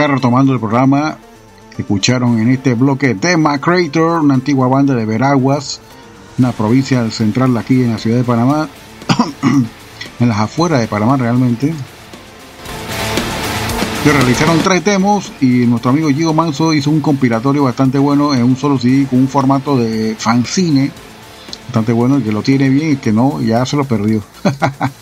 acá retomando el programa, escucharon en este bloque Tema Creator, una antigua banda de Veraguas, una provincia central aquí en la ciudad de Panamá, en las afueras de Panamá realmente. Que realizaron tres demos y nuestro amigo Gigo Manso hizo un compilatorio bastante bueno en un solo CD con un formato de fanzine bastante bueno, el que lo tiene bien y que no, ya se lo perdió.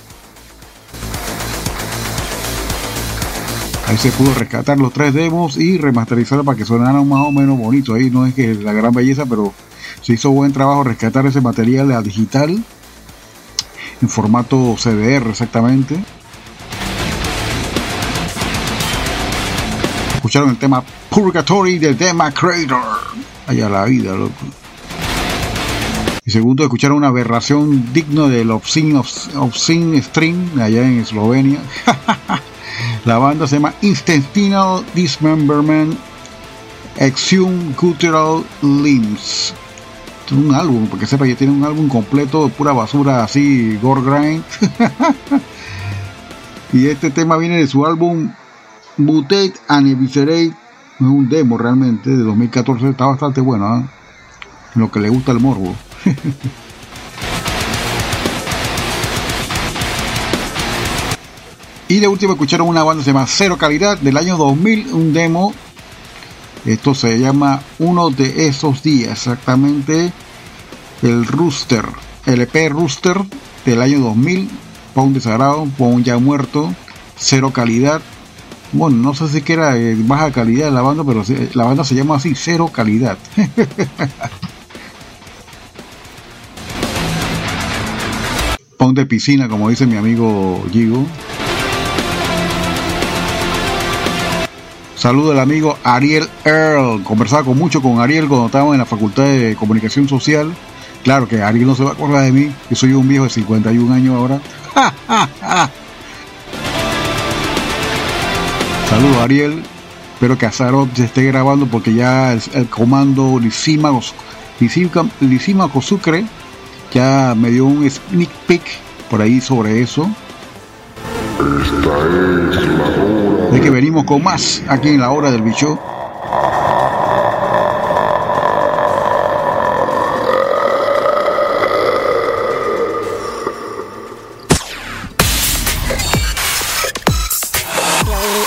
Ahí se pudo rescatar los tres demos y remasterizar para que sonaran más o menos bonito. Ahí no es que la gran belleza, pero se hizo buen trabajo rescatar ese material a digital en formato CDR exactamente. escucharon el tema Purgatory de Dema Creator. Allá la vida, loco. Y segundo, escucharon una aberración digno del Obscene, Obscene String allá en Eslovenia. la banda se llama Intestinal Dismemberment Exhume Cultural Limbs. Es un álbum, porque sepa que tiene un álbum completo de pura basura así, gore grind. y este tema viene de su álbum Mutate and Eviscerate. Es un demo realmente de 2014. Está bastante bueno, ¿eh? Lo que le gusta el morbo. y de último escucharon una banda que se llama Cero Calidad del año 2000, un demo. Esto se llama Uno de esos días, exactamente el Rooster, el EP Rooster del año 2000, un desagrado, un ya muerto, cero calidad. Bueno, no sé si que era eh, baja calidad la banda, pero la banda se llama así, cero calidad. Pon de piscina, como dice mi amigo Gigo. Saludo al amigo Ariel Earl. Conversaba con mucho con Ariel cuando estábamos en la Facultad de Comunicación Social. Claro que Ariel no se va a acordar de mí. Yo soy un viejo de 51 años ahora. Saludo Ariel. Espero que Azarot se esté grabando porque ya el, comando Lisima Kosucre ya me dio un sneak peek por ahí sobre eso. Esta es. De que venimos con más aquí en la hora del bicho.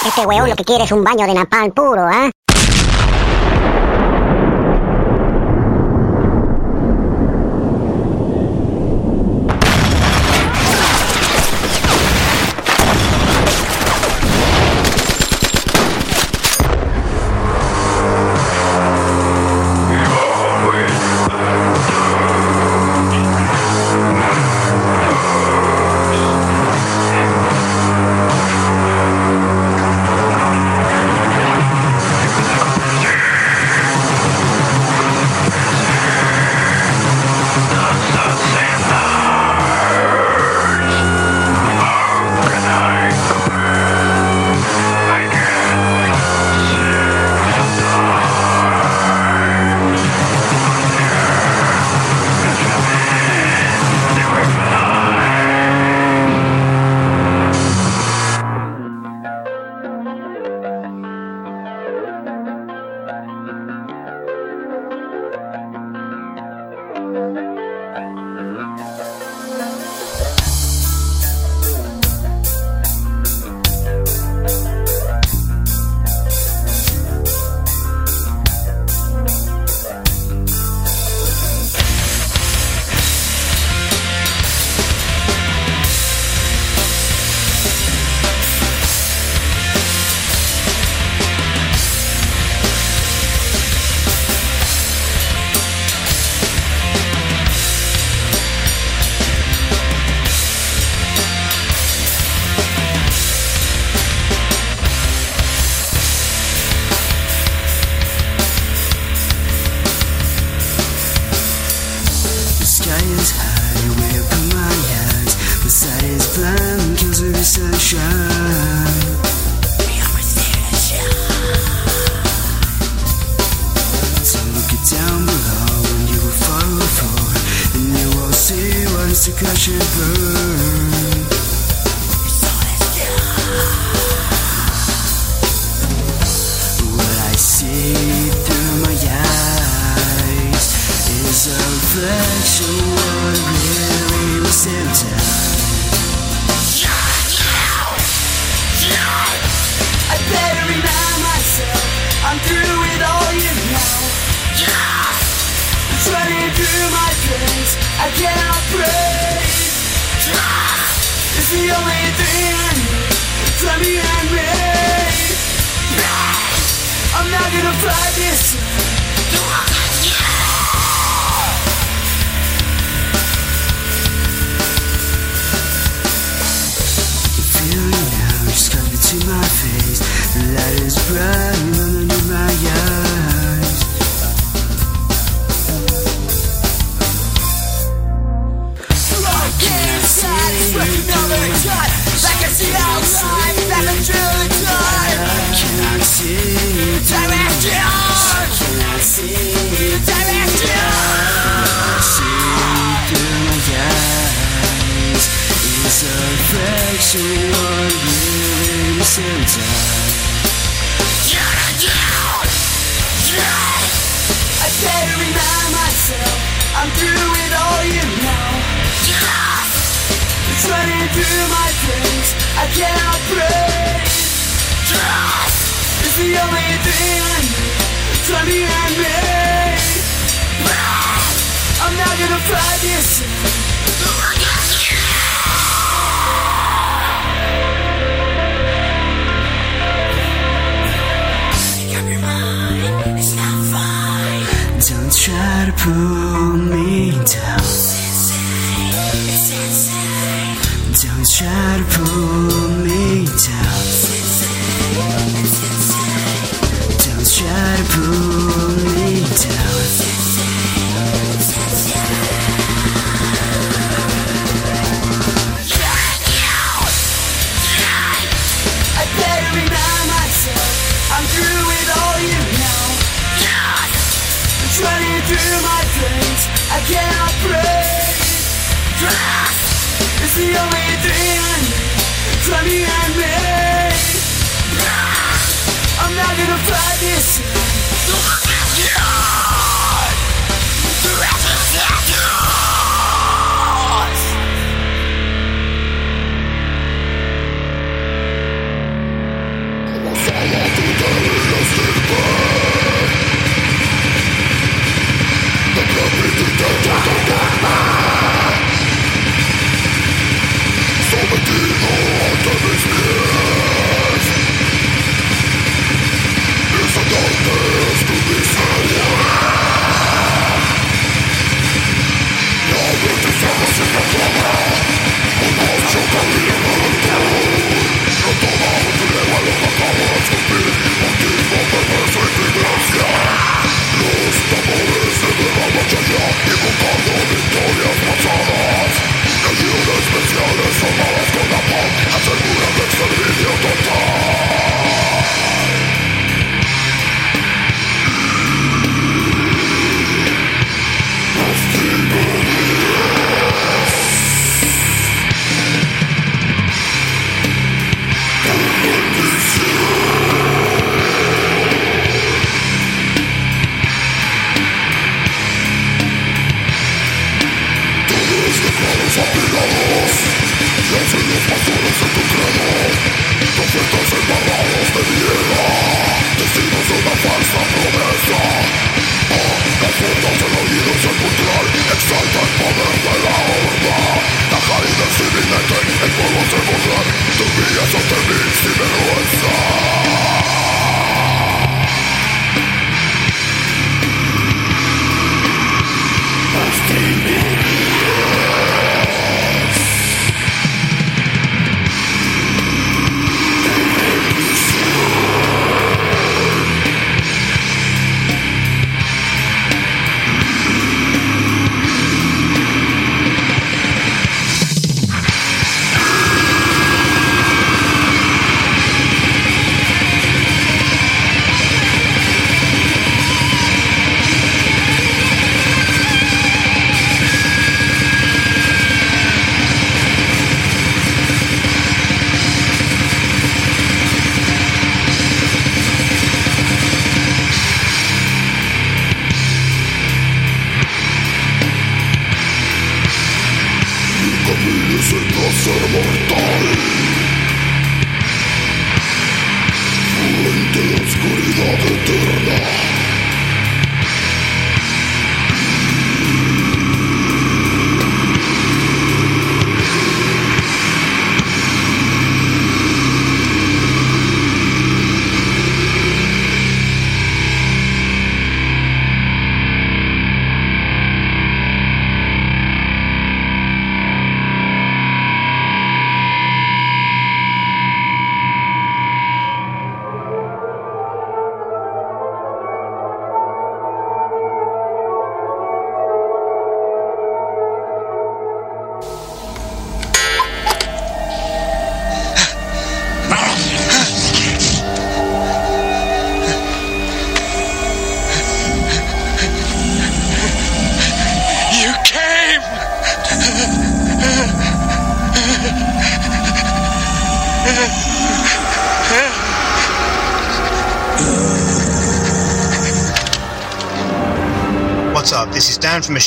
Este weón lo que quiere es un baño de napalm puro, ¿ah?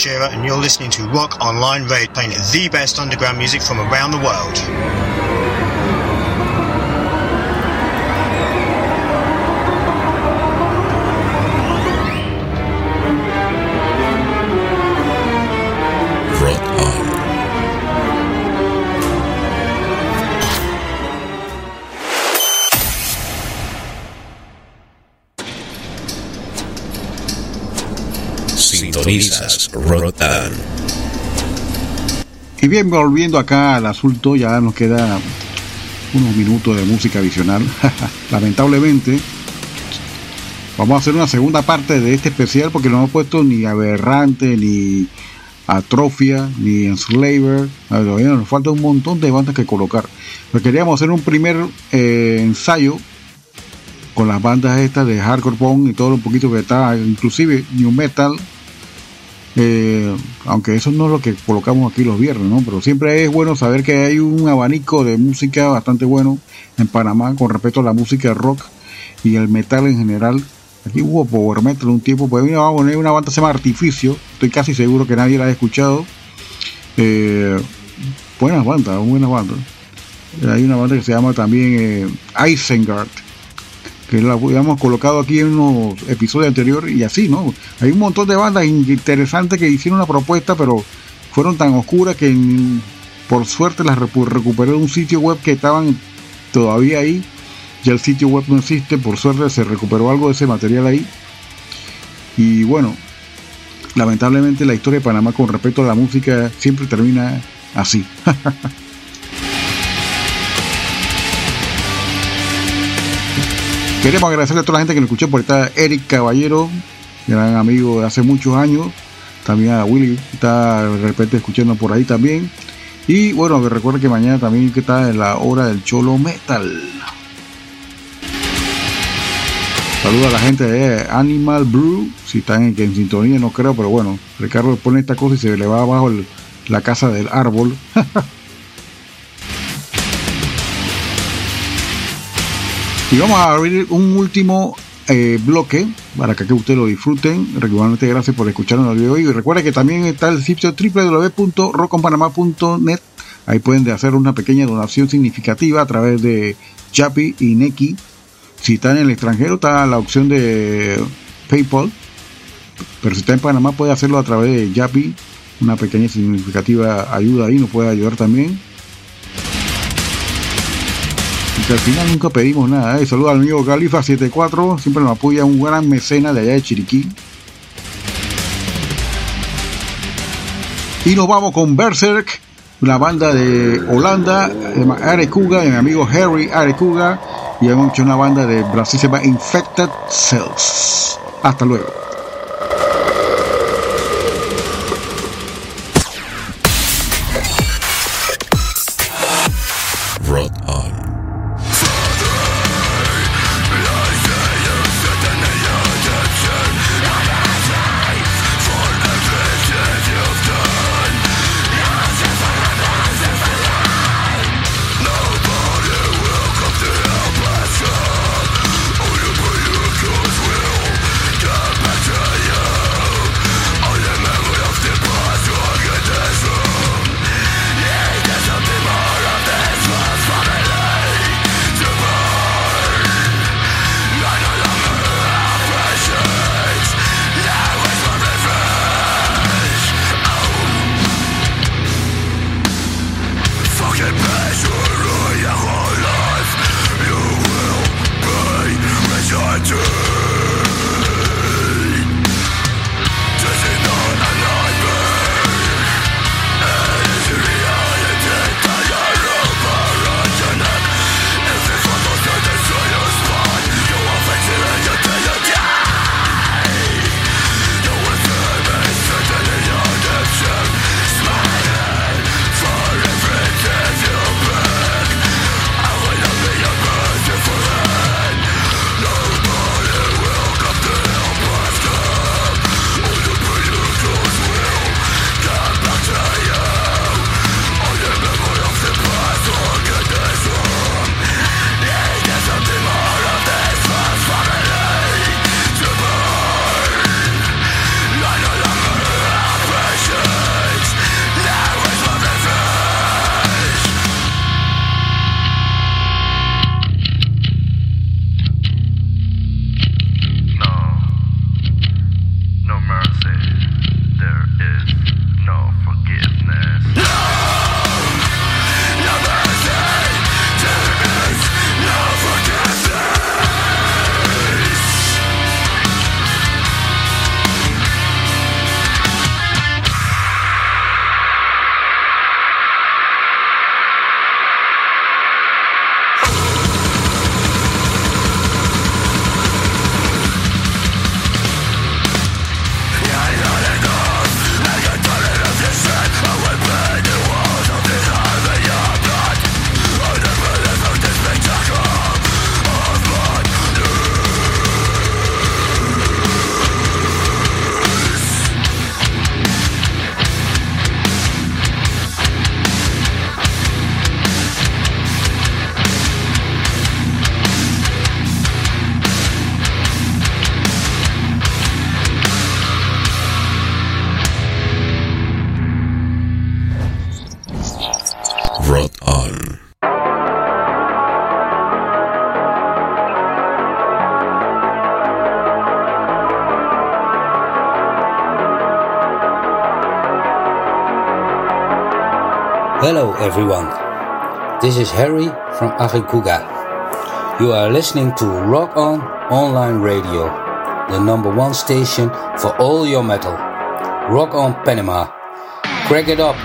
Ashira, and you're listening to Rock Online Radio, playing the best underground music from around the world. Sintonizas Rotan. Y bien, volviendo acá al asunto, ya nos queda unos minutos de música adicional. Lamentablemente, vamos a hacer una segunda parte de este especial porque no hemos puesto ni Aberrante, ni Atrofia, ni Enslaver. Nos falta un montón de bandas que colocar. Pero queríamos hacer un primer eh, ensayo con las bandas estas de hardcore punk y todo lo poquito que está, inclusive new metal. Eh, aunque eso no es lo que colocamos aquí los viernes, ¿no? Pero siempre es bueno saber que hay un abanico de música bastante bueno en Panamá con respecto a la música rock y el metal en general. Aquí hubo power metal un tiempo, pues vamos a poner una banda se llama Artificio, estoy casi seguro que nadie la ha escuchado. Eh, buenas bandas, buenas bandas. Hay una banda que se llama también eh, Isengard, que la habíamos colocado aquí en unos episodios anteriores y así, ¿no? Hay un montón de bandas interesantes que hicieron una propuesta, pero fueron tan oscuras que por suerte las recu- recuperé de un sitio web que estaban todavía ahí. Ya el sitio web no existe, por suerte se recuperó algo de ese material ahí. Y bueno, lamentablemente la historia de Panamá con respecto a la música siempre termina así. Queremos agradecerle a toda la gente que nos escuchó por estar Eric Caballero, gran amigo de hace muchos años. También a Willy, que está de repente escuchando por ahí también. Y bueno, que recuerden que mañana también que está en la hora del Cholo Metal. Saluda a la gente de Animal Brew, si están en, en sintonía, no creo, pero bueno, Ricardo pone esta cosa y se le va abajo la casa del árbol. Y vamos a abrir un último eh, bloque para que, ustedes lo disfruten. Igualmente, gracias por escucharnos el día hoy. Y recuerda que también está el sitio www.rockonpanamá.net. Ahí pueden hacer una pequeña donación significativa a través de Chapi y Neki. Si están en el extranjero, está la opción de PayPal. Pero si está en Panamá, puede hacerlo a través de Yapi. Una pequeña significativa ayuda ahí, nos puede ayudar también. Que al final nunca pedimos nada. ¿eh? Saludos al amigo Califa74, siempre nos apoya un gran mecena de allá de Chiriquí. Y nos vamos con Berserk, una banda de Holanda, se llama Arecuga, de mi amigo Harry Arecuga, y hemos hecho una banda de Brasil, se llama Infected Cells. Hasta luego. Hello everyone, this is Harry from Arikuga. You are listening to Rock On Online Radio, the number one station for all your metal. Rock On Panama. Crack it up!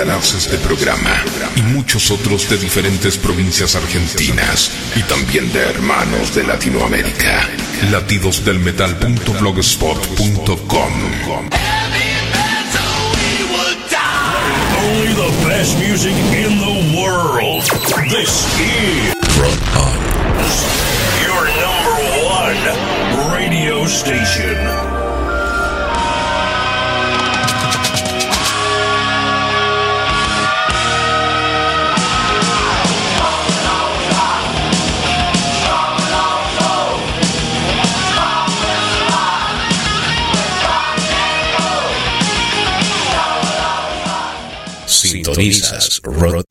Encontrarás este programa y muchos otros de diferentes provincias argentinas y también de hermanos de Latinoamérica. Latidosdelmetal.blogspot.com Only the best music in the world. This is. Sintonizas Rotan.